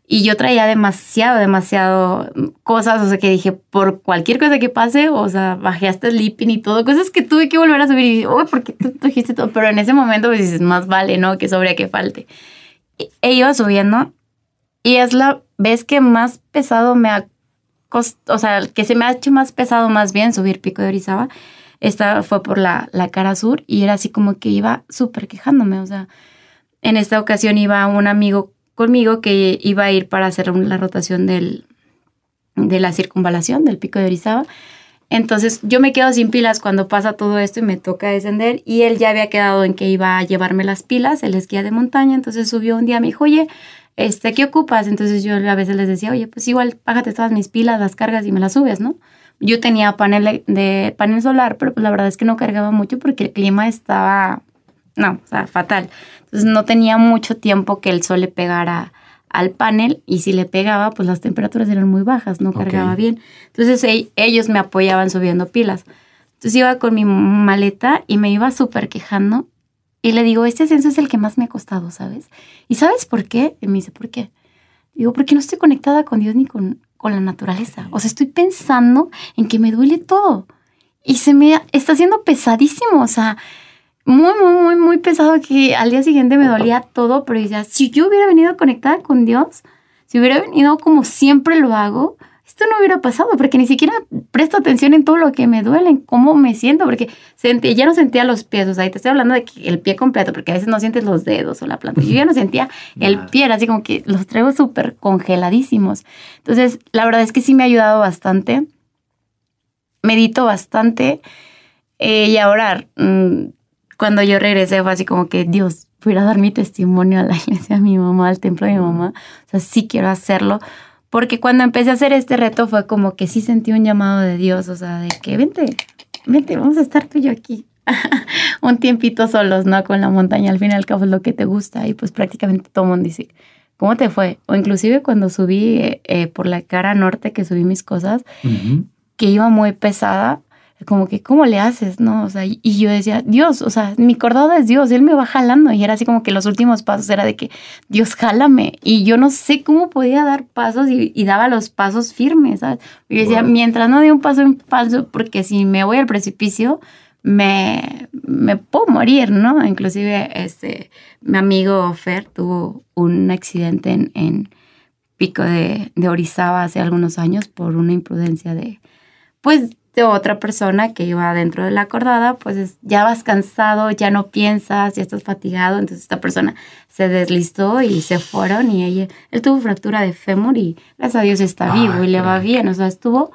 Y yo traía demasiado, demasiado cosas, o sea, que dije, por cualquier cosa que pase, o sea, bajé hasta sleeping y todo, cosas que tuve que volver a subir y dije, uy, ¿por qué tú dijiste todo? Pero en ese momento pues dices, más vale, ¿no? Que sobre que falte. E iba subiendo y es la vez que más pesado me ha costado, o sea, que se me ha hecho más pesado más bien subir Pico de Orizaba. Esta fue por la, la cara sur y era así como que iba súper quejándome, o sea, en esta ocasión iba un amigo conmigo que iba a ir para hacer la rotación del, de la circunvalación del pico de Orizaba. Entonces yo me quedo sin pilas cuando pasa todo esto y me toca descender y él ya había quedado en que iba a llevarme las pilas, él esquía de montaña, entonces subió un día, me dijo, oye, este, ¿qué ocupas? Entonces yo a veces les decía, oye, pues igual págate todas mis pilas, las cargas y me las subes, ¿no? Yo tenía panel de panel solar, pero pues la verdad es que no cargaba mucho porque el clima estaba, no, o sea, fatal. Entonces no tenía mucho tiempo que el sol le pegara al panel y si le pegaba, pues las temperaturas eran muy bajas, no cargaba bien. Entonces ellos me apoyaban subiendo pilas. Entonces iba con mi maleta y me iba súper quejando y le digo, este ascenso es el que más me ha costado, ¿sabes? ¿Y sabes por qué? Y me dice, ¿por qué? Digo, porque no estoy conectada con Dios ni con, con la naturaleza. O sea, estoy pensando en que me duele todo. Y se me está haciendo pesadísimo. O sea, muy, muy, muy, muy pesado que al día siguiente me dolía todo, pero decía, si yo hubiera venido conectada con Dios, si hubiera venido como siempre lo hago, esto no hubiera pasado, porque ni siquiera presto atención en todo lo que me duele, en cómo me siento, porque sentía, ya no sentía los pies, o sea, te estoy hablando de que el pie completo, porque a veces no sientes los dedos o la planta. Yo ya no sentía [LAUGHS] el pie, era así como que los traigo súper congeladísimos. Entonces, la verdad es que sí me ha ayudado bastante. Medito bastante. Eh, y ahora, mm, cuando yo regresé fue así como que, Dios, voy a dar mi testimonio a la [LAUGHS] iglesia, a mi mamá, al templo de mi mamá. O sea, sí quiero hacerlo. Porque cuando empecé a hacer este reto fue como que sí sentí un llamado de Dios, o sea, de que vente, vente, vamos a estar tú y yo aquí. [LAUGHS] un tiempito solos, ¿no? Con la montaña, al fin y al cabo es lo que te gusta y pues prácticamente todo el mundo dice, ¿cómo te fue? O inclusive cuando subí eh, eh, por la cara norte, que subí mis cosas, que iba muy pesada, como que, ¿cómo le haces? ¿No? O sea, y yo decía, Dios, o sea, mi cordado es Dios, Él me va jalando. Y era así como que los últimos pasos era de que, Dios, jálame. Y yo no sé cómo podía dar pasos y, daba los pasos firmes, ¿sabes? Y decía, mientras no dé un paso en falso, porque si me voy al precipicio, me, me puedo morir, ¿no? Inclusive, este, mi amigo Fer tuvo un accidente en, en Pico de, de Orizaba hace algunos años por una imprudencia de, pues, otra persona que iba dentro de la cordada, pues ya vas cansado, ya no piensas, ya estás fatigado, entonces esta persona se deslistó y se fueron y ella, él tuvo fractura de fémur y gracias a Dios está vivo y le va bien, o sea, estuvo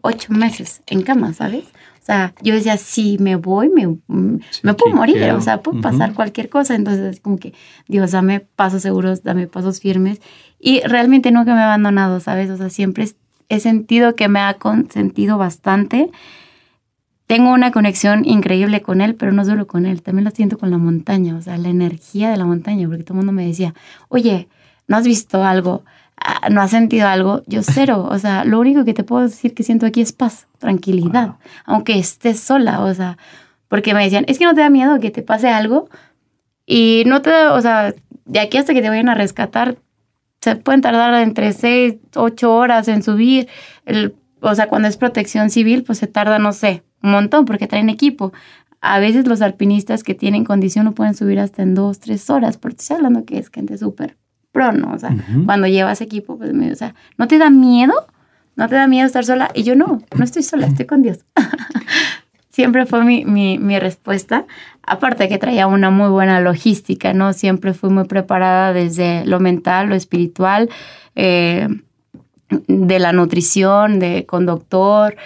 ocho meses en cama, ¿sabes? O sea, yo decía, si me voy, me, me puedo morir, o sea, puede pasar cualquier cosa. Entonces, como que, Dios, dame pasos seguros, dame pasos firmes. Y realmente nunca me he abandonado, ¿sabes? O sea, siempre he sentido que me ha consentido bastante. Tengo una conexión increíble con él, pero no solo con él, también lo siento con la montaña, o sea, la energía de la montaña, porque todo el mundo me decía, oye, ¿no has visto algo? Ah, ¿No has sentido algo? Yo cero, o sea, lo único que te puedo decir que siento aquí es paz, tranquilidad, aunque estés sola, o sea, porque me decían, es que no te da miedo que te pase algo y no te, o sea, de aquí hasta que te vayan a rescatar, se pueden tardar entre 6, 8 horas en subir. El, o sea, cuando es protección civil, pues se tarda, no sé, un montón porque traen equipo. A veces los alpinistas que tienen condición no pueden subir hasta en 2, 3 horas, porque estoy hablando que es gente súper pro, ¿no? O sea, cuando llevas equipo, pues, o sea, ¿no te da miedo? ¿No te da miedo estar sola? Y yo no, no estoy sola, estoy con Dios. [LAUGHS] Siempre fue mi, mi, mi respuesta aparte que traía una muy buena logística, ¿no? Siempre fui muy preparada desde lo mental, lo espiritual, eh, de la nutrición, de con doctor,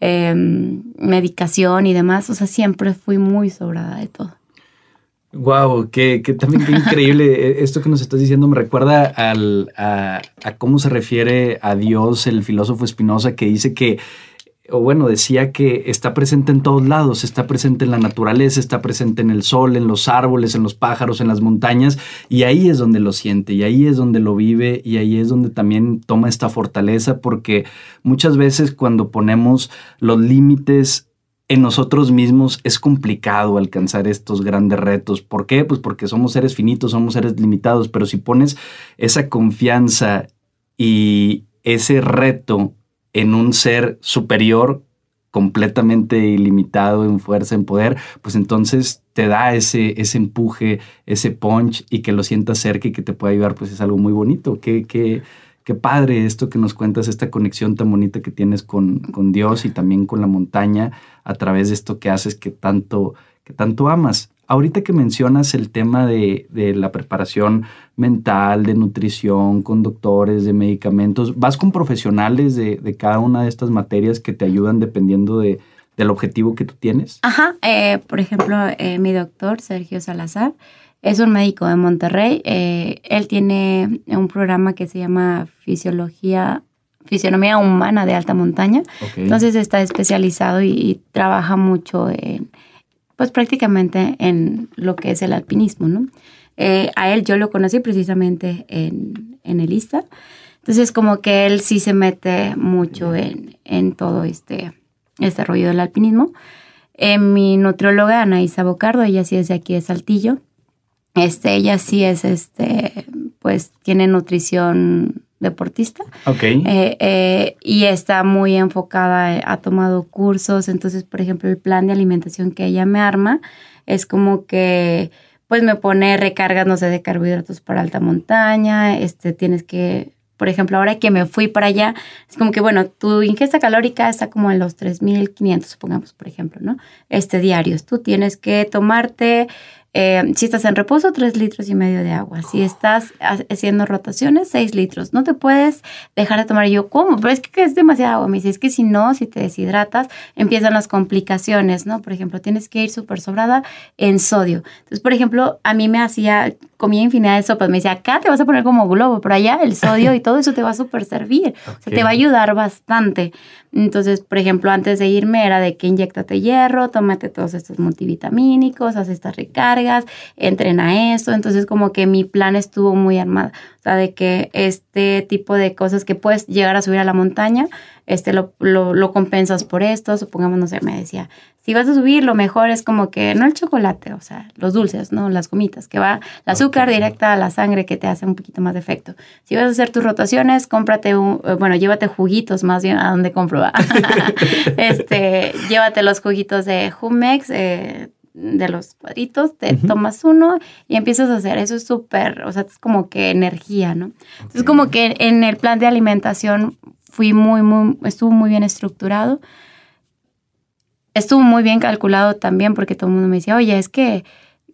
em, medicación y demás. O sea, siempre fui muy sobrada de todo. Wow, que, también qué increíble. [LAUGHS] E, esto que nos estás diciendo me recuerda al, a, a, cómo se refiere a Dios el filósofo Espinosa que dice que o bueno, decía que está presente en todos lados, está presente en la naturaleza, está presente en el sol, en los árboles, en los pájaros, en las montañas, y ahí es donde lo siente, y ahí es donde lo vive, y ahí es donde también toma esta fortaleza, porque muchas veces cuando ponemos los límites en nosotros mismos es complicado alcanzar estos grandes retos. ¿Por qué? Pues porque somos seres finitos, somos seres limitados, pero si pones esa confianza y ese reto en un ser superior completamente ilimitado en fuerza, en poder, pues entonces te da ese, ese empuje, ese punch y que lo sientas cerca y que te pueda ayudar, pues es algo muy bonito. Qué, qué, qué padre esto que nos cuentas, esta conexión tan bonita que tienes con, con Dios y también con la montaña a través de esto que haces que tanto, que tanto amas. Ahorita que mencionas el tema de, la preparación mental, de nutrición, con doctores, de medicamentos, ¿vas con profesionales de, cada una de estas materias que te ayudan dependiendo de, del objetivo que tú tienes? Ajá, eh, por ejemplo, eh, mi doctor, Sergio Salazar, es un médico de Monterrey. Eh, él tiene un programa que se llama Fisiología Fisionomía Humana de Alta Montaña. Entonces está especializado y, trabaja mucho en, pues prácticamente en lo que es el alpinismo, ¿no? Eh, a él yo lo conocí precisamente en, en el ISTA. Entonces, como que él sí se mete mucho en, en todo este, este rollo del alpinismo. Eh, mi nutrióloga, Anaísa Bocardo, ella sí es de aquí de Saltillo. Este, ella sí es, este, pues, tiene nutrición deportista. Ok. Eh, eh, y está muy enfocada, ha tomado cursos. Entonces, por ejemplo, el plan de alimentación que ella me arma es como que, pues me pone recargas, no sé, de carbohidratos para alta montaña. Este, tienes que, por ejemplo, ahora que me fui para allá, es como que, bueno, tu ingesta calórica está como en los 3.500, supongamos, por ejemplo, ¿no? Este, diarios. Tú tienes que tomarte eh, si estás en reposo, tres litros y medio de agua. Si estás haciendo rotaciones, seis litros. No te puedes dejar de tomar. Y yo, ¿cómo? Pero es que es demasiada agua. Me dice, es que si no, si te deshidratas, empiezan las complicaciones, ¿no? Por ejemplo, tienes que ir súper sobrada en sodio. Entonces, por ejemplo, a mí me hacía, comía infinidad de sopas. Me decía, acá te vas a poner como globo, pero allá el sodio y todo eso te va a súper servir. O sea, te va a ayudar bastante. Entonces, por ejemplo, antes de irme era de que inyectate hierro, tómate todos estos multivitamínicos, haz estas recargas, entrena esto. Entonces, como que mi plan estuvo muy armado. O sea, de que este tipo de cosas que puedes llegar a subir a la montaña, este lo, lo, compensas por esto. Supongamos, no sé, me decía, si vas a subir, lo mejor es como que, no el chocolate, o sea, los dulces, ¿no? Las gomitas, que va el azúcar directa a la sangre que te hace un poquito más de efecto. Si vas a hacer tus rotaciones, cómprate un, eh, bueno, llévate juguitos más bien a donde compro. [LAUGHS] este, llévate los juguitos de Humex, eh, de los cuadritos, te tomas uno y empiezas a hacer. Eso es súper, o sea, es como que energía, ¿no? Es como que en el plan de alimentación fui muy, muy, estuvo muy bien estructurado. Estuvo muy bien calculado también porque todo el mundo me decía, oye, es que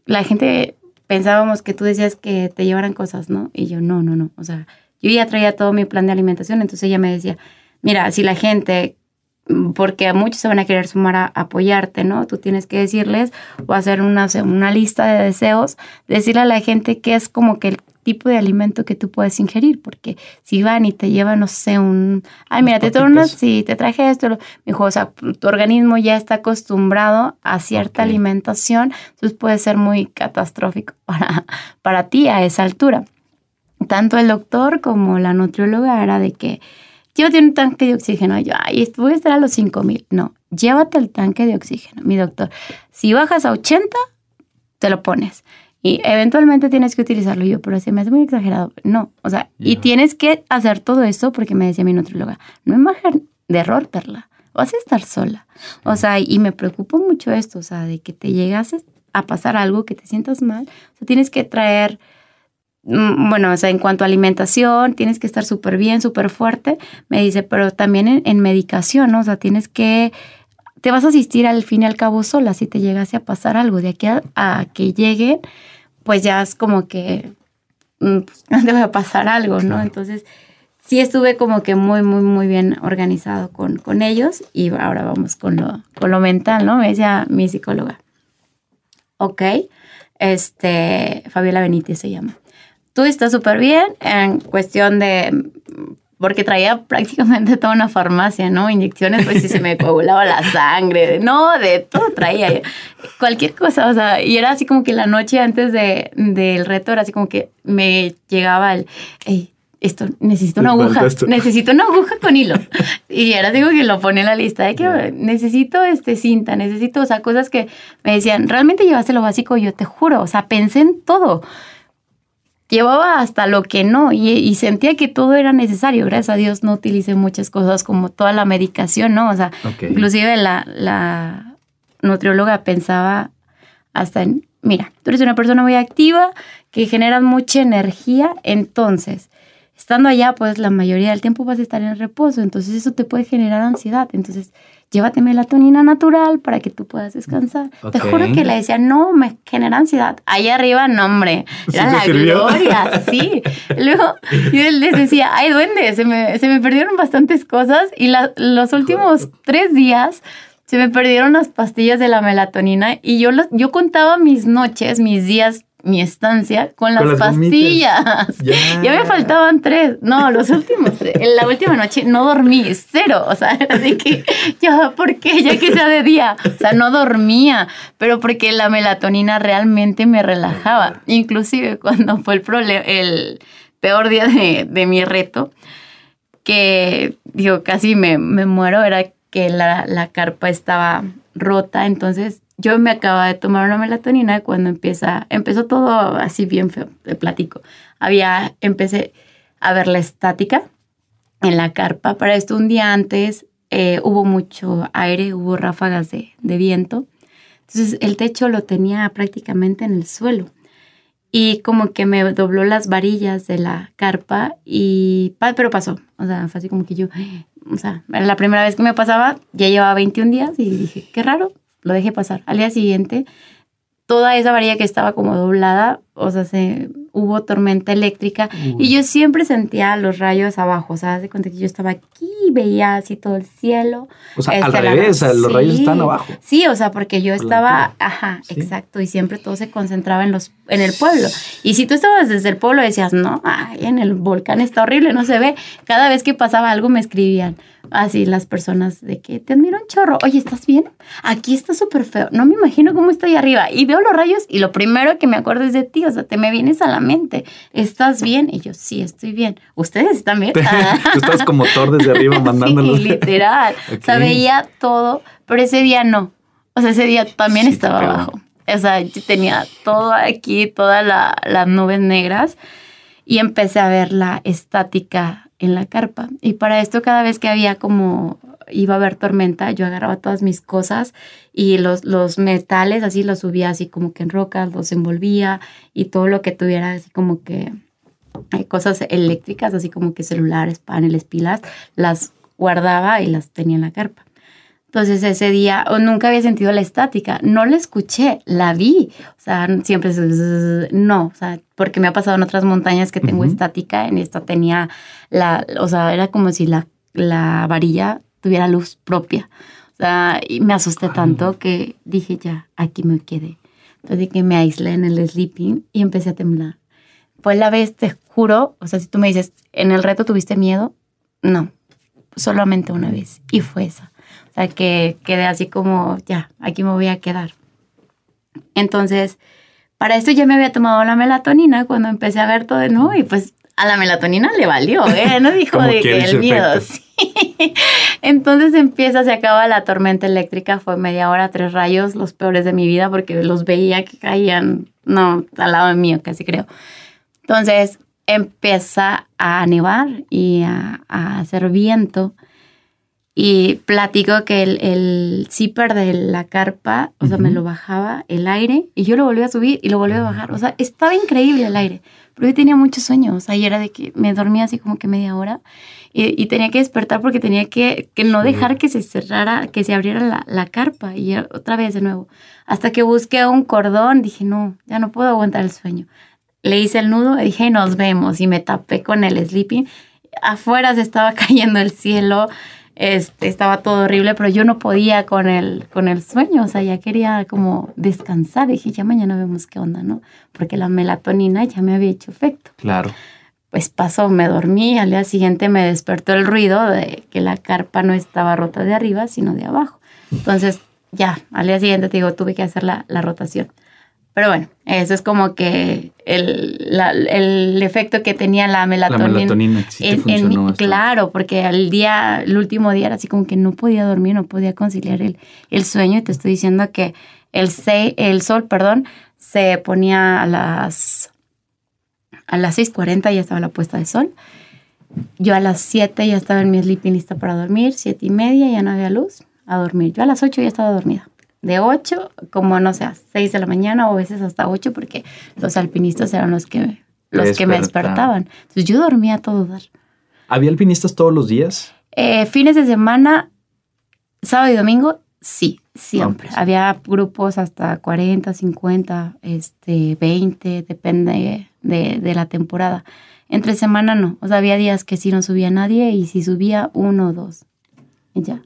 la gente pensábamos que tú decías que te llevaran cosas, ¿no? Y yo, no, no, no. O sea, yo ya traía todo mi plan de alimentación, entonces ella me decía, mira, si la gente, porque muchos se van a querer sumar a apoyarte, ¿no? Tú tienes que decirles o hacer una, una lista de deseos, decirle a la gente que es como que el tipo de alimento que tú puedes ingerir, porque si van y te llevan, no sé, un, ay, mira, te tornas, sí, te traje esto, me dijo, o sea, tu organismo ya está acostumbrado a cierta alimentación, entonces puede ser muy catastrófico [LAUGHS] para, para ti a esa altura. Tanto el doctor como la nutrióloga era de que llévate un tanque de oxígeno. Yo, ay, voy a estar a los 5000. No, llévate el tanque de oxígeno, mi doctor. Si bajas a 80, te lo pones. Y eventualmente tienes que utilizarlo yo, pero se me hace muy exagerado. No, o sea, y tienes que hacer todo esto porque me decía mi nutrióloga, no imagen de error, Perla, vas a estar sola. O sea, y me preocupa mucho esto, o sea, de que te llegases a pasar algo, que te sientas mal. O sea, tienes que traer, bueno, o sea, en cuanto a alimentación, tienes que estar súper bien, súper fuerte. Me dice, pero también en, en medicación, ¿no? O sea, tienes que te vas a asistir al fin y al cabo sola si te llegase a pasar algo. De aquí a, que llegue, pues ya es como que mm, pues, [LAUGHS] te va a pasar algo, ¿no? Entonces, sí estuve como que muy, muy, muy bien organizado con, con ellos y ahora vamos con lo, con lo mental, ¿no? Me decía mi psicóloga. Ok, este, Fabiola Benítez se llama. Tú estás súper bien en cuestión de porque traía [LAUGHS] prácticamente toda una farmacia, ¿no? Inyecciones, pues si se me [LAUGHS] coagulaba la sangre, no, de todo traía, cualquier cosa, o sea, y era así como que la noche antes de, del reto era así como que me llegaba el, hey, esto, necesito una aguja, necesito una aguja con hilo. [LAUGHS] Y era digo que lo pone en la lista de que necesito este cinta, necesito, o sea, cosas que me decían, realmente llevaste lo básico, yo te juro, o sea, pensé en todo llevaba hasta lo que no y, sentía que todo era necesario. Gracias a Dios no utilicé muchas cosas como toda la medicación, ¿no? O sea, inclusive la, la nutrióloga pensaba hasta en, mira, tú eres una persona muy activa, que generas mucha energía, entonces, estando allá, pues la mayoría del tiempo vas a estar en reposo, entonces eso te puede generar ansiedad. Entonces, llévate melatonina natural para que tú puedas descansar. Te juro que le decía, no, me genera ansiedad. Ahí arriba, no, hombre, era la gloria, sí. Luego yo les decía, ay, duende, se me, se me perdieron bastantes cosas y los últimos tres días se me perdieron las pastillas de la melatonina y yo, yo contaba mis noches, mis días mi estancia con las, pastillas. Ya. me faltaban tres. No, los últimos. En la última noche no dormí, cero. O sea, de que, ya, ¿por qué? Ya que sea de día. O sea, no dormía, pero porque la melatonina realmente me relajaba. Inclusive cuando fue el, problema, el peor día de, de, mi reto, que digo, casi me, me muero, era que la, la carpa estaba rota, entonces yo me acababa de tomar una melatonina cuando empieza, empezó todo así bien feo, te platico. Había, empecé a ver la estática en la carpa. Para esto un día antes eh, hubo mucho aire, hubo ráfagas de, de viento. Entonces el techo lo tenía prácticamente en el suelo. Y como que me dobló las varillas de la carpa y, pero pasó. O sea, fue así como que yo, [GASPS] o sea, la primera vez que me pasaba, ya llevaba 21 días y dije, qué raro, lo dejé pasar. Al día siguiente, toda esa varilla que estaba como doblada, o sea, se, hubo tormenta eléctrica y yo siempre sentía los rayos abajo, o sea, de cuenta que yo estaba aquí, veía así todo el cielo. O sea, al revés, los rayos están abajo. Sí, o sea, porque yo estaba, ajá, exacto, y siempre todo se concentraba en los en el pueblo. Y si tú estabas desde el pueblo decías, "No, ay, en el volcán está horrible, no se ve." Cada vez que pasaba algo me escribían así las personas de que te admiro un chorro. Oye, ¿estás bien? Aquí está súper feo. No me imagino cómo estoy arriba. Y veo los rayos y lo primero que me acuerdo es de ti. O sea, te me vienes a la mente. ¿Estás bien? Y yo, sí, estoy bien. ¿Ustedes están bien? [LAUGHS] Tú estás como Thor desde arriba mandándolos. [LAUGHS] Sí, literal. O sea, veía todo, pero ese día no. O sea, ese día también estaba abajo. O sea, yo tenía todo aquí, todas las nubes negras y empecé a ver la estática en la carpa. Y para esto cada vez que había como iba a haber tormenta, yo agarraba todas mis cosas y los, los metales así los subía así como que en rocas, los envolvía y todo lo que tuviera así como que hay cosas eléctricas, así como que celulares, paneles, pilas, las guardaba y las tenía en la carpa. Entonces ese día, o nunca había sentido la estática, no la escuché, la vi. O sea, siempre, no, o sea, porque me ha pasado en otras montañas que tengo estática, en esta tenía la, o sea, era como si la, la varilla tuviera luz propia. O sea, y me asusté tanto que dije, ya, aquí me quedé. Entonces que me aislé en el sleeping y empecé a temblar. Fue la vez, te juro, o sea, si tú me dices, ¿en el reto tuviste miedo? No, solamente una vez. Y fue esa. O sea, que quedé así como, ya, aquí me voy a quedar. Entonces, para esto ya me había tomado la melatonina cuando empecé a ver todo, ¿no? Y pues a la melatonina le valió, ¿eh? [LAUGHS] No dijo de que el miedo, sí. [LAUGHS] Entonces empieza, se acaba la tormenta eléctrica, fue media hora, tres rayos, los peores de mi vida, porque los veía que caían, no, al lado mío, casi creo. Entonces empieza a nevar y a, a hacer viento y platico que el, el zipper de la carpa, o sea, me lo bajaba el aire y yo lo volví a subir y lo volví a bajar. O sea, estaba increíble el aire, pero yo tenía muchos sueños. O sea, y era de que me dormía así como que media hora y, tenía que despertar porque tenía que, que no dejar que se cerrara, que se abriera la, la, carpa y otra vez de nuevo. Hasta que busqué un cordón, dije, no, ya no puedo aguantar el sueño. Le hice el nudo y dije, nos vemos y me tapé con el sleeping afuera se estaba [LAUGHS] cayendo el cielo, este, estaba todo horrible, pero yo no podía con el, con el sueño, o sea, ya quería como descansar. dije, ya mañana vemos qué onda, ¿no? Porque la melatonina ya me había hecho efecto. Claro. Pues pasó, me dormí, al día siguiente me despertó el ruido de que la carpa no estaba rota de arriba, sino de abajo. Entonces, ya, al día siguiente te digo, tuve que hacer la, la rotación. Pero bueno, eso es como que el, el efecto que tenía la melatonina. La melatonina, sí en, Claro, porque el día, el último día era así como que no podía dormir, no podía conciliar el, el sueño. Y te estoy diciendo que el, se, el sol, perdón, se ponía a las, a las 6.40 ya estaba la puesta de sol. Yo a las 7 ya estaba en mi sleeping lista para dormir, 7 y media ya no había luz, a dormir. Yo a las 8 ya estaba dormida de 8, como no sé, a 6 de la mañana o a veces hasta 8, porque los alpinistas eran los que, los que me despertaban. Entonces yo dormía todo dar. ¿Había alpinistas todos los días? Eh, fines de semana, sábado y domingo, sí, siempre. Había grupos hasta 40, 50, este, 20, depende de, de la temporada. Entre semana no, o sea, había días que sí no subía nadie y si subía uno o dos. Y ya.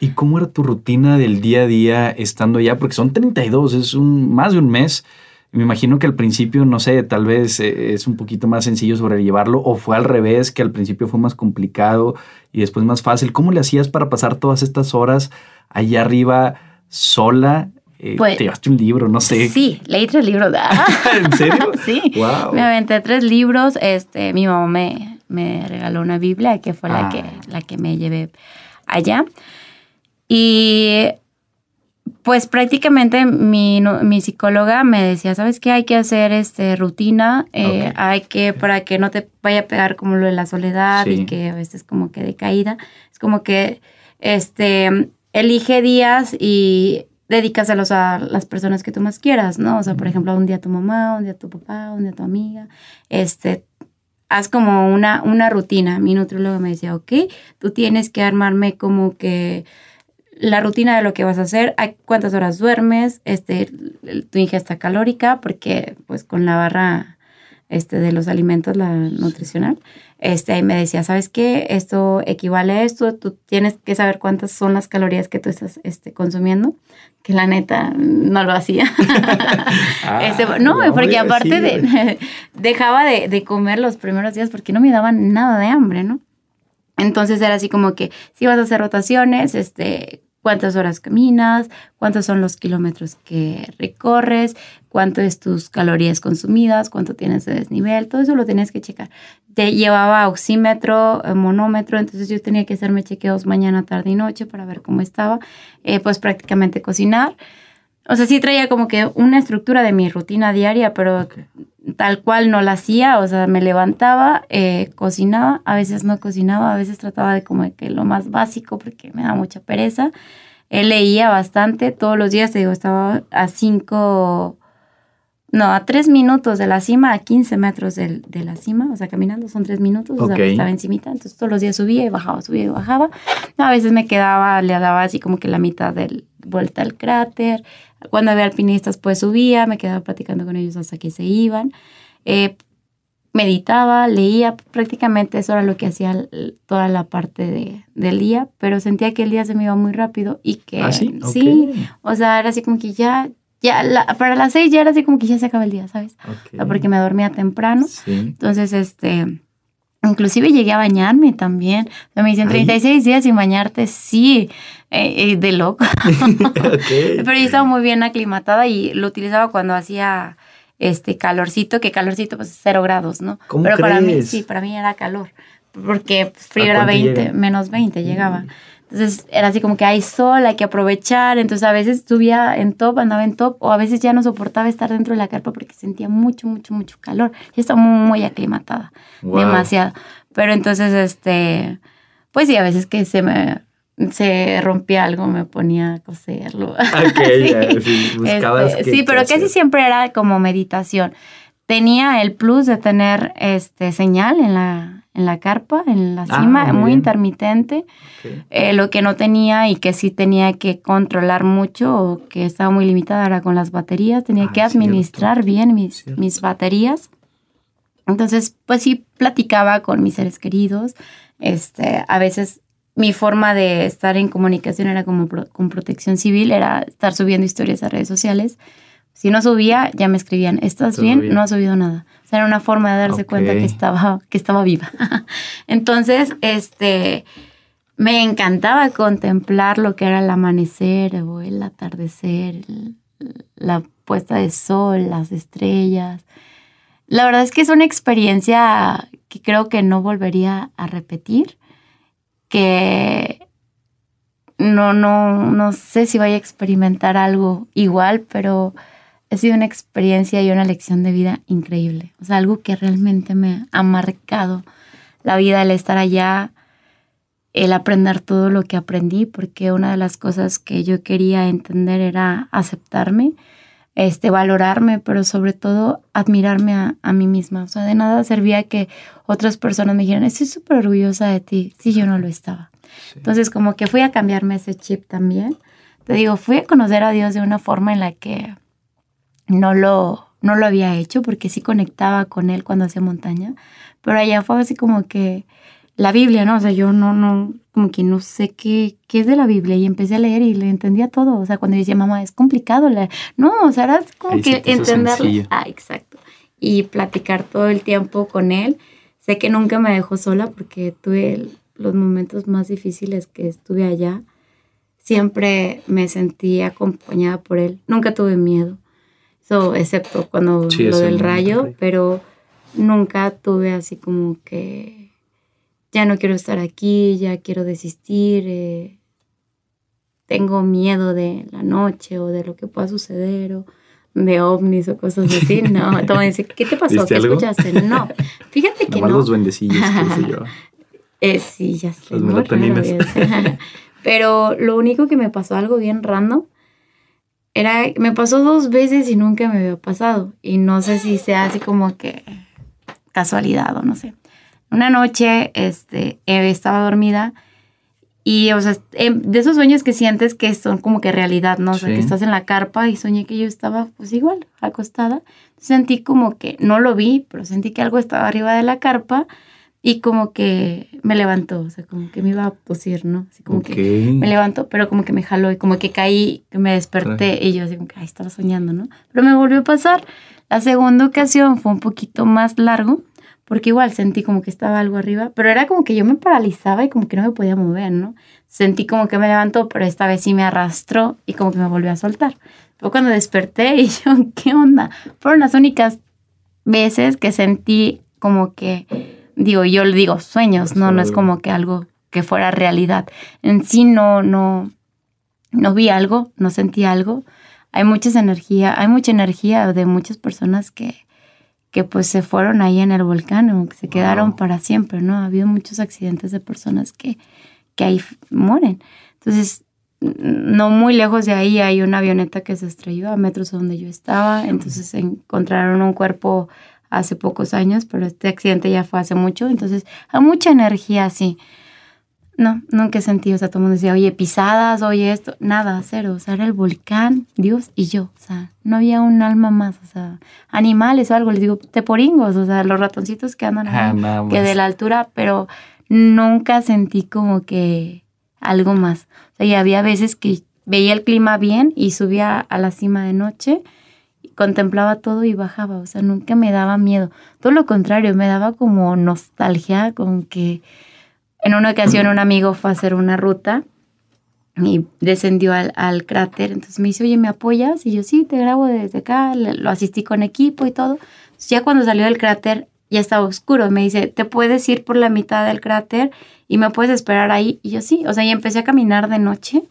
¿Y cómo era tu rutina del día a día estando allá? Porque son 32, es un, más de un mes. Me imagino que al principio, no sé, tal vez eh, es un poquito más sencillo sobrellevarlo o fue al revés, que al principio fue más complicado y después más fácil. ¿Cómo le hacías para pasar todas estas horas allá arriba sola? Eh, pues, te llevaste un libro, no sé. Sí, leí tres libros. [LAUGHS] ¿En serio? [LAUGHS] sí. Me aventé tres libros. Este, mi mamá me, me regaló una Biblia que fue la, ah. que, la que me llevé allá. Y pues prácticamente mi, mi, psicóloga me decía, ¿sabes qué? Hay que hacer este rutina, eh, hay que, para que no te vaya a pegar como lo de la soledad y que a veces como que de caída. Es como que, este, elige días y dedícaselos a las personas que tú más quieras, ¿no? O sea, por ejemplo, un día a tu mamá, un día a tu papá, un día a tu amiga, este, haz como una, una rutina. Mi nutriólogo me decía, ok, tú tienes que armarme como que la rutina de lo que vas a hacer, cuántas horas duermes, este, tu ingesta calórica, porque pues con la barra este, de los alimentos, la nutricional, este, ahí me decía, ¿sabes qué? Esto equivale a esto, tú tienes que saber cuántas son las calorías que tú estás este, consumiendo, que la neta no lo hacía. [LAUGHS] Ah, este, no, porque aparte de, [LAUGHS] dejaba de, de comer los primeros días porque no me daban nada de hambre, ¿no? Entonces era así como que si vas a hacer rotaciones, este, cuántas horas caminas, cuántos son los kilómetros que recorres, cuánto es tus calorías consumidas, cuánto tienes de desnivel, todo eso lo tienes que checar. Te llevaba oxímetro, eh, monómetro, entonces yo tenía que hacerme chequeos mañana, tarde y noche para ver cómo estaba, eh, pues prácticamente cocinar. O sea, sí traía como que una estructura de mi rutina diaria, pero tal cual no la hacía. O sea, me levantaba, eh, cocinaba, a veces no cocinaba, a veces trataba de como que lo más básico porque me da mucha pereza. Él leía bastante, todos los días, te digo, estaba a cinco, no, a tres minutos de la cima, a 15 metros de, la cima, o sea, caminando son tres minutos, o sea, estaba encimita, entonces todos los días subía y bajaba, subía y bajaba. A veces me quedaba, le daba así como que la mitad del vuelta al cráter, cuando había alpinistas, pues subía, me quedaba platicando con ellos hasta que se iban. Eh, meditaba, leía, prácticamente eso era lo que hacía toda la parte de, del día, pero sentía que el día se me iba muy rápido y que ¿Ah, sí? o sea, era así como que ya, ya, para las seis ya era así como que ya se acaba el día, ¿sabes? porque me dormía temprano. Entonces, este, inclusive llegué a bañarme también. me dicen, 36 días sin bañarte, sí. Eh, eh, de loco. [LAUGHS] Pero yo estaba muy bien aclimatada y lo utilizaba cuando hacía este calorcito, que calorcito pues cero grados, ¿no? Pero para mí, sí, para mí era calor, porque frío era 20, menos 20 llegaba. Entonces era así como que hay sol, hay que aprovechar. Entonces a veces subía en top, andaba en top, o a veces ya no soportaba estar dentro de la carpa porque sentía mucho, mucho, mucho calor. Y estaba muy, aclimatada, demasiado. Pero entonces, este, pues sí, a veces que se me se rompía algo, me ponía a coserlo. [LAUGHS] Okay, sí, este, sí, pero casi siempre era como meditación. Tenía el plus de tener este señal en la, en la carpa, en la ah, cima, muy, intermitente. Eh, lo que no tenía y que sí tenía que controlar mucho o que estaba muy limitada era con las baterías. Tenía ah, que administrar bien mis, mis baterías. Entonces, pues sí, platicaba con mis seres queridos. Este, a veces mi forma de estar en comunicación era como con protección civil, era estar subiendo historias a redes sociales. Si no subía, ya me escribían, ¿estás bien? No ha subido nada. O sea, era una forma de darse cuenta que estaba, que estaba viva. [LAUGHS] Entonces, este, me encantaba contemplar lo que era el amanecer o el atardecer, la puesta de sol, las estrellas. La verdad es que es una experiencia que creo que no volvería a repetir, que no, no, no sé si vaya a experimentar algo igual, pero ha sido una experiencia y una lección de vida increíble. O sea, algo que realmente me ha marcado la vida, el estar allá, el aprender todo lo que aprendí, porque una de las cosas que yo quería entender era aceptarme, este, valorarme, pero sobre todo admirarme a, mí misma. O sea, de nada servía que otras personas me dijeran, estoy súper orgullosa de ti, si yo no lo estaba. Entonces, como que fui a cambiarme ese chip también. Te digo, fui a conocer a Dios de una forma en la que no lo, no lo había hecho, porque sí conectaba con Él cuando hacía montaña, pero allá fue así como que la Biblia, ¿no? O sea, yo no, no, como que no sé qué, qué es de la Biblia y empecé a leer y le entendía todo. O sea, cuando decía, mamá, es complicado leer. No, o sea, era como que entenderlo. Ah, exacto. Y platicar todo el tiempo con él. Sé que nunca me dejó sola porque tuve los momentos más difíciles que estuve allá. Siempre me sentí acompañada por él. Nunca tuve miedo. Eso, excepto cuando lo del rayo, pero nunca tuve así como que ya no quiero estar aquí, ya quiero desistir, eh, tengo miedo de la noche o de lo que pueda suceder o de ovnis o cosas así. [LAUGHS] No, todo dice, ¿qué te pasó? ¿Qué escuchaste? No, fíjate que no. los duendecillos, qué sé yo. [LAUGHS] Eh, sí, ya sé. [LAUGHS] Pero lo único que me pasó algo bien random era, me pasó dos veces y nunca me había pasado. Y no sé si sea así como que casualidad o no sé. Una noche este, estaba dormida y, o sea, em, de esos sueños que sientes que son como que realidad, ¿no? O sea, que estás en la carpa y soñé que yo estaba, pues igual, acostada. Sentí como que, no lo vi, pero sentí que algo estaba arriba de la carpa y como que me levantó, o sea, como que me iba a pusir, ¿no? Así como que me levantó, pero como que me jaló y como que caí, que me desperté y yo así como que, ay, estaba soñando, ¿no? Pero me volvió a pasar. La segunda ocasión fue un poquito más largo porque igual sentí como que estaba algo arriba, pero era como que yo me paralizaba y como que no me podía mover, ¿no? Sentí como que me levantó, pero esta vez sí me arrastró y como que me volvió a soltar. Fue cuando desperté y yo, ¿qué onda? Fueron las únicas veces que sentí como que, digo, yo le digo sueños, no, no es como que algo que fuera realidad. En sí no, no, no vi algo, no sentí algo. Hay muchas energía, hay mucha energía de muchas personas que, que pues se fueron ahí en el volcán o que se quedaron para siempre, ¿no? Ha habido muchos accidentes de personas que, que ahí mueren. Entonces, no muy lejos de ahí hay una avioneta que se estrelló a metros donde yo estaba, entonces encontraron un cuerpo hace pocos años, pero este accidente ya fue hace mucho, entonces hay mucha energía así. No, nunca he sentido, o sea, todo el mundo decía, oye, pisadas, oye esto, nada, cero, o sea, era el volcán, Dios y yo, o sea, no había un alma más, o sea, animales o algo, les digo, teporingos, o sea, los ratoncitos que andan ah, que de la altura, pero nunca sentí como que algo más. O sea, y había veces que veía el clima bien y subía a la cima de noche, contemplaba todo y bajaba, o sea, nunca me daba miedo, todo lo contrario, me daba como nostalgia, con que en una ocasión un amigo fue a hacer una ruta y descendió al, cráter, entonces me dice, oye, ¿me apoyas? Y yo, sí, te grabo desde acá, lo asistí con equipo y todo. ya cuando salió del cráter ya estaba oscuro, me dice, ¿te puedes ir por la mitad del cráter y me puedes esperar ahí? Y yo, sí, o sea, y empecé a caminar de noche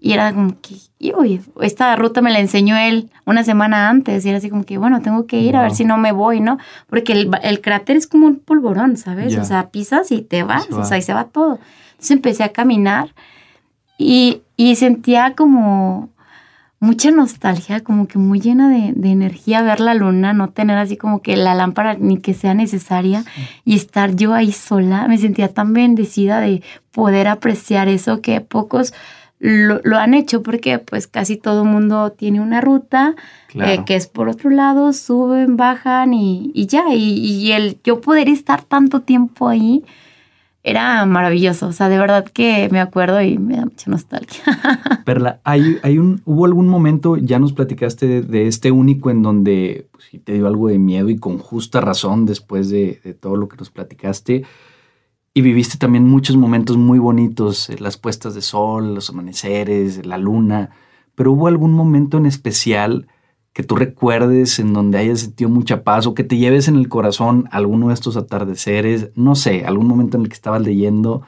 y era como que, oye, esta ruta me la enseñó él una semana antes. Y era así como que, bueno, tengo que ir a ver si no me voy, ¿no? Porque el, cráter es como un polvorón, ¿sabes? O sea, pisas y te vas, o sea, y se va todo. Entonces empecé a caminar y, sentía como mucha nostalgia, como que muy llena de, de, energía ver la luna, no tener así como que la lámpara ni que sea necesaria y estar yo ahí sola. Me sentía tan bendecida de poder apreciar eso que pocos lo, han hecho porque pues casi todo el mundo tiene una ruta eh, que es por otro lado, suben, bajan y, ya. Y, el yo poder estar tanto tiempo ahí era maravilloso. O sea, de verdad que me acuerdo y me da mucha nostalgia. [LAUGHS] Perla, ¿hay, hay un, ¿hubo algún momento, ya nos platicaste de, este único en donde pues, te dio algo de miedo y con justa razón después de, de todo lo que nos platicaste? Y viviste también muchos momentos muy bonitos, eh, las puestas de sol, los amaneceres, la luna. Pero hubo algún momento en especial que tú recuerdes en donde hayas sentido mucha paz o que te lleves en el corazón alguno de estos atardeceres, no sé, algún momento en el que estabas leyendo,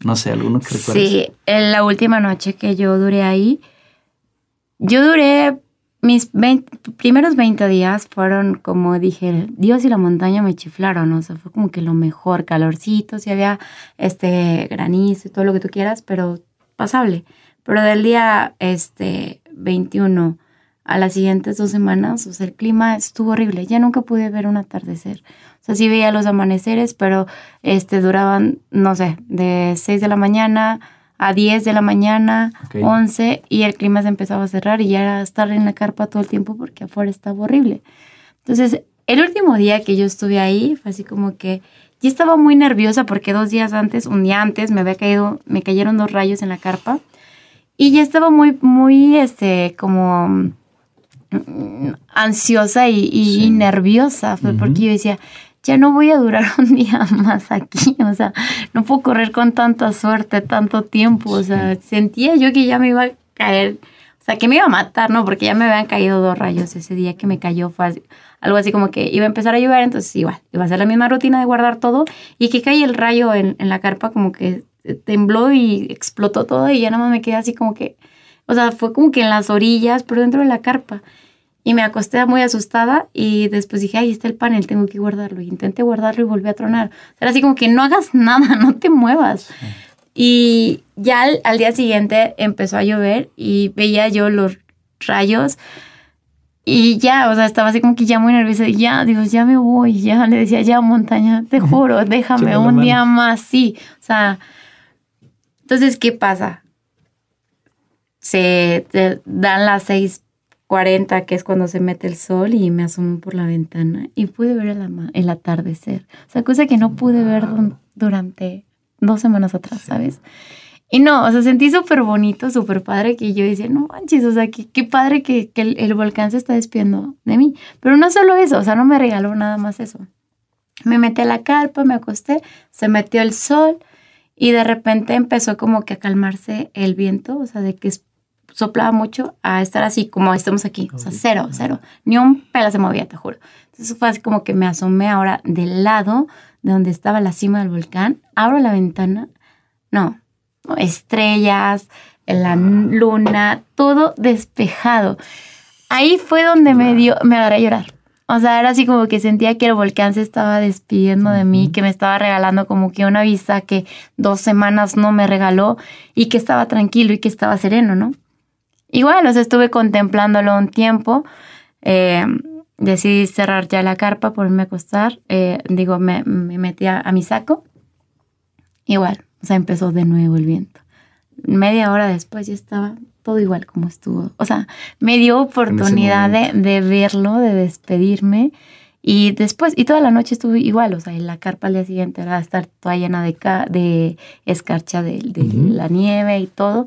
no sé, alguno que recuerdes. Sí, en la última noche que yo duré ahí, yo duré mis primeros 20 días fueron como dije, Dios y la montaña me chiflaron, o sea, fue como que lo mejor, calorcito, si había este granizo y todo lo que tú quieras, pero pasable. Pero del día este 21 a las siguientes dos semanas, o sea, el clima estuvo horrible, ya nunca pude ver un atardecer. O sea, sí veía los amaneceres, pero este duraban, no sé, de 6 de la mañana a 10 de la mañana, 11, y el clima se empezaba a cerrar y ya era estar en la carpa todo el tiempo porque afuera estaba horrible. Entonces, el último día que yo estuve ahí fue así como que yo estaba muy nerviosa porque dos días antes, un día antes, me había caído, me cayeron dos rayos en la carpa y ya estaba muy, muy, este, como mm, ansiosa y, nerviosa, fue porque yo decía, ya no voy a durar [LAUGHS] un día más aquí, o sea, no puedo correr con tanta suerte, tanto tiempo, o sea, sentía yo que ya me iba a caer, o sea, que me iba a matar, ¿no? Porque ya me habían caído dos rayos ese día que me cayó, fue algo así como que iba a empezar a llover, entonces igual, iba a ser la misma rutina de guardar todo y que cae el rayo en, en la carpa como que tembló y explotó todo y ya nada más me quedé así como que, o sea, fue como que en las orillas, pero dentro de la carpa. Y me acosté muy asustada y después dije, ahí está el panel, tengo que guardarlo. Y intenté guardarlo y volví a tronar. Era así como que no hagas nada, no te muevas. Y ya al, día siguiente empezó a llover y veía yo los rayos y ya, o sea, estaba así como que ya muy nerviosa. Y ya, digo, ya me voy. Ya le decía, ya montaña, te juro, déjame un día más, sí. O sea, entonces, ¿qué pasa? Se te dan las seis 40, que es cuando se mete el sol, y me asomo por la ventana y pude ver el, el atardecer. O sea, cosa que no pude ver durante dos semanas atrás, ¿sabes? Y no, o sea, sentí súper bonito, súper padre que yo decía, no manches, o sea, qué, padre que, el, el, volcán se está despiendo de mí. Pero no solo eso, o sea, no me regaló nada más eso. Me metí a la carpa, me acosté, se metió el sol y de repente empezó como que a calmarse el viento, o sea, de que soplaba mucho a estar así como estamos aquí. O sea, cero, cero. Ni un pelo se movía, te juro. Entonces fue así como que me asomé ahora del lado de donde estaba la cima del volcán. Abro la ventana. No, estrellas, la luna, todo despejado. Ahí fue donde me dio, me agarré a llorar. O sea, era así como que sentía que el volcán se estaba despidiendo de mí, que me estaba regalando como que una vista que dos semanas no me regaló y que estaba tranquilo y que estaba sereno, ¿no? Igual, o sea, estuve contemplándolo un tiempo. Eh, decidí cerrar ya la carpa, ponerme a acostar. Eh, digo, me, me metí a, mi saco. Igual, o sea, empezó de nuevo el viento. Media hora después ya estaba todo igual como estuvo. O sea, me dio oportunidad de, de, verlo, de despedirme. Y después, y toda la noche estuve igual, o sea, en la carpa al día siguiente era estar toda llena de, de escarcha de, de la nieve y todo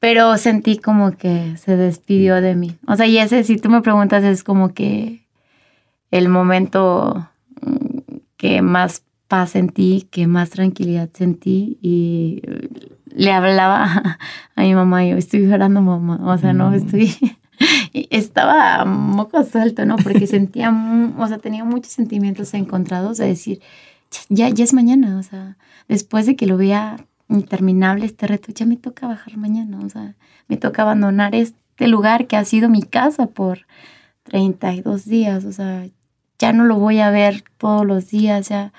pero sentí como que se despidió de mí. O sea, y ese, si tú me preguntas, es como que el momento mm, que más paz sentí, que más tranquilidad sentí y le hablaba [LAUGHS] a mi mamá, yo estoy llorando mamá, o sea, no mm. estoy... [LAUGHS] estaba moco suelto, ¿no? Porque [LAUGHS] sentía, o sea, tenía muchos sentimientos encontrados de decir, ya, ya es mañana, o sea, después de que lo veía interminable este reto, ya me toca bajar mañana, o sea, me toca abandonar este lugar que ha sido mi casa por 32 días, o sea, ya no lo voy a ver todos los días, ya.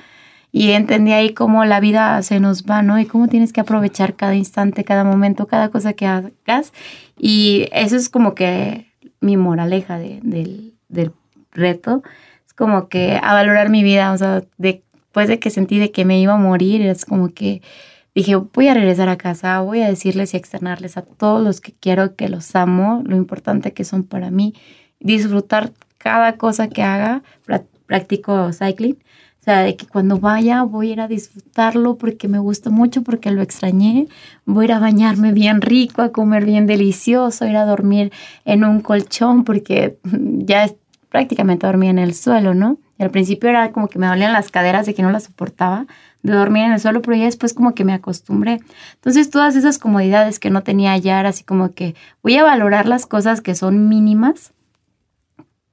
Y entendí ahí cómo la vida se nos va, ¿no? Y cómo tienes que aprovechar cada instante, cada momento, cada cosa que hagas. Y eso es como que mi moraleja del, del reto. Es como que a valorar mi vida, o sea, después de que sentí de que me iba a morir, es como que dije, voy a regresar a casa, voy a decirles y externarles a todos los que quiero, que los amo, lo importante que son para mí, disfrutar cada cosa que haga, practico cycling, o sea, de que cuando vaya voy a ir a disfrutarlo porque me gusta mucho, porque lo extrañé, voy a ir a bañarme bien rico, a comer bien delicioso, ir a dormir en un colchón porque ya prácticamente dormía en el suelo, ¿no? Y al principio era como que me dolían las caderas de que no las soportaba de dormir en el suelo, pero ya después como que me acostumbré. Entonces todas esas comodidades que no tenía era así como que voy a valorar las cosas que son mínimas,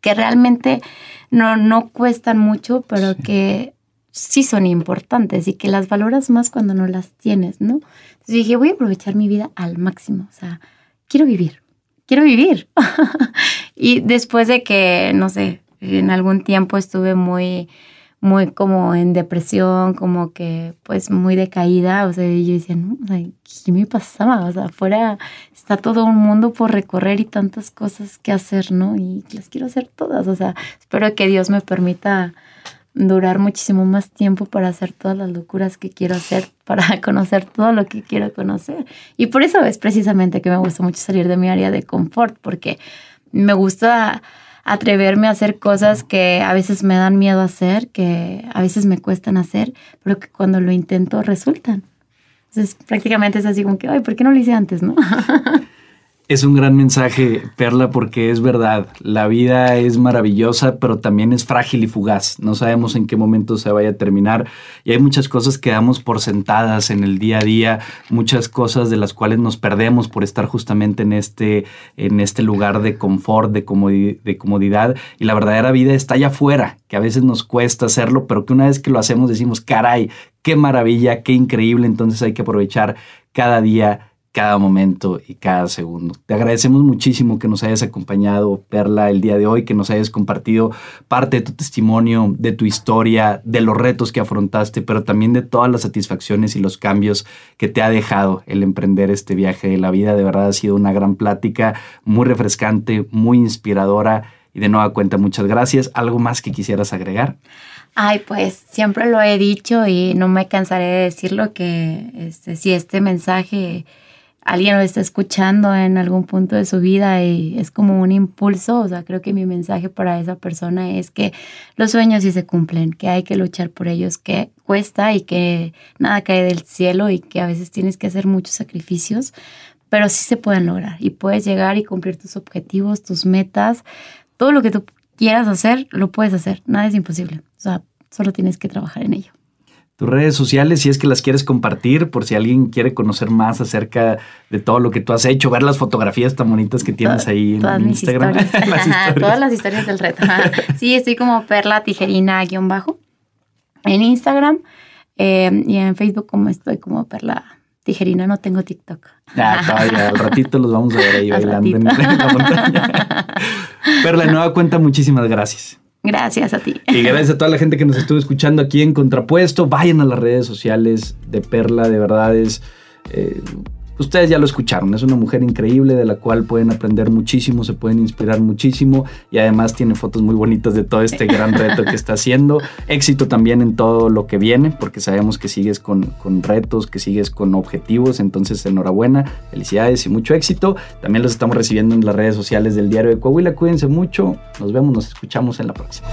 que realmente no, no cuestan mucho, pero que sí son importantes y que las valoras más cuando no las tienes, ¿no? Entonces dije, voy a aprovechar mi vida al máximo, o sea, quiero vivir, quiero vivir. [LAUGHS] y después de que, no sé, en algún tiempo estuve muy, muy como en depresión, como que pues muy decaída, o sea, yo decía, no, ¿qué me pasaba? O sea, afuera está todo un mundo por recorrer y tantas cosas que hacer, ¿no? Y las quiero hacer todas, o sea, espero que Dios me permita durar muchísimo más tiempo para hacer todas las locuras que quiero hacer, [LAUGHS] para conocer todo lo que quiero conocer. Y por eso es precisamente que me gusta mucho salir de mi área de confort, porque me gusta atreverme a hacer cosas que a veces me dan miedo hacer, que a veces me cuestan hacer, pero que cuando lo intento resultan. Entonces prácticamente es así como que, ay, ¿por qué no lo hice antes, no? [LAUGHS] Es un gran mensaje, Perla, porque es verdad, la vida es maravillosa, pero también es frágil y fugaz. No sabemos en qué momento se vaya a terminar y hay muchas cosas que damos por sentadas en el día a día, muchas cosas de las cuales nos perdemos por estar justamente en este, en este lugar de confort, de, de comodidad y la verdadera vida está allá afuera, que a veces nos cuesta hacerlo, pero que una vez que lo hacemos decimos, caray, qué maravilla, qué increíble, entonces hay que aprovechar cada día cada momento y cada segundo. Te agradecemos muchísimo que nos hayas acompañado, Perla, el día de hoy, que nos hayas compartido parte de tu testimonio, de tu historia, de los retos que afrontaste, pero también de todas las satisfacciones y los cambios que te ha dejado el emprender este viaje de la vida. De verdad ha sido una gran plática, muy refrescante, muy inspiradora y de nueva cuenta muchas gracias. ¿Algo más que quisieras agregar? Ay, pues siempre lo he dicho y no me cansaré de decirlo que este, si este mensaje alguien lo está escuchando en algún punto de su vida y es como un impulso, o sea, creo que mi mensaje para esa persona es que los sueños sí se cumplen, que hay que luchar por ellos, que cuesta y que nada cae del cielo y que a veces tienes que hacer muchos sacrificios, pero sí se pueden lograr y puedes llegar y cumplir tus objetivos, tus metas, todo lo que tú quieras hacer, lo puedes hacer, nada es imposible, o sea, solo tienes que trabajar en ello tus redes sociales si es que las quieres compartir, por si alguien quiere conocer más acerca de todo lo que tú has hecho, ver las fotografías tan bonitas que tienes ahí en, Instagram. [LAUGHS] [LAUGHS] Todas las historias del reto. [LAUGHS] sí, estoy como Perla Tijerina guion bajo en Instagram eh, y en Facebook como estoy como Perla Tijerina, no tengo TikTok. Ya, todavía, al ratito los vamos a ver ahí bailando en la montaña. Perla, nueva cuenta, muchísimas gracias. Gracias a ti. Y gracias a toda la gente que nos estuvo escuchando aquí en Contrapuesto. Vayan a las redes sociales de Perla, de verdad es... Eh, ustedes ya lo escucharon, es una mujer increíble de la cual pueden aprender muchísimo, se pueden inspirar muchísimo y además tiene fotos muy bonitas de todo este gran [LAUGHS] reto que está haciendo. Éxito también en todo lo que viene, porque sabemos que sigues con, con retos, que sigues con objetivos, entonces enhorabuena, felicidades y mucho éxito. También los estamos recibiendo en las redes sociales del Diario de Coahuila, cuídense mucho, nos vemos, nos escuchamos en la próxima.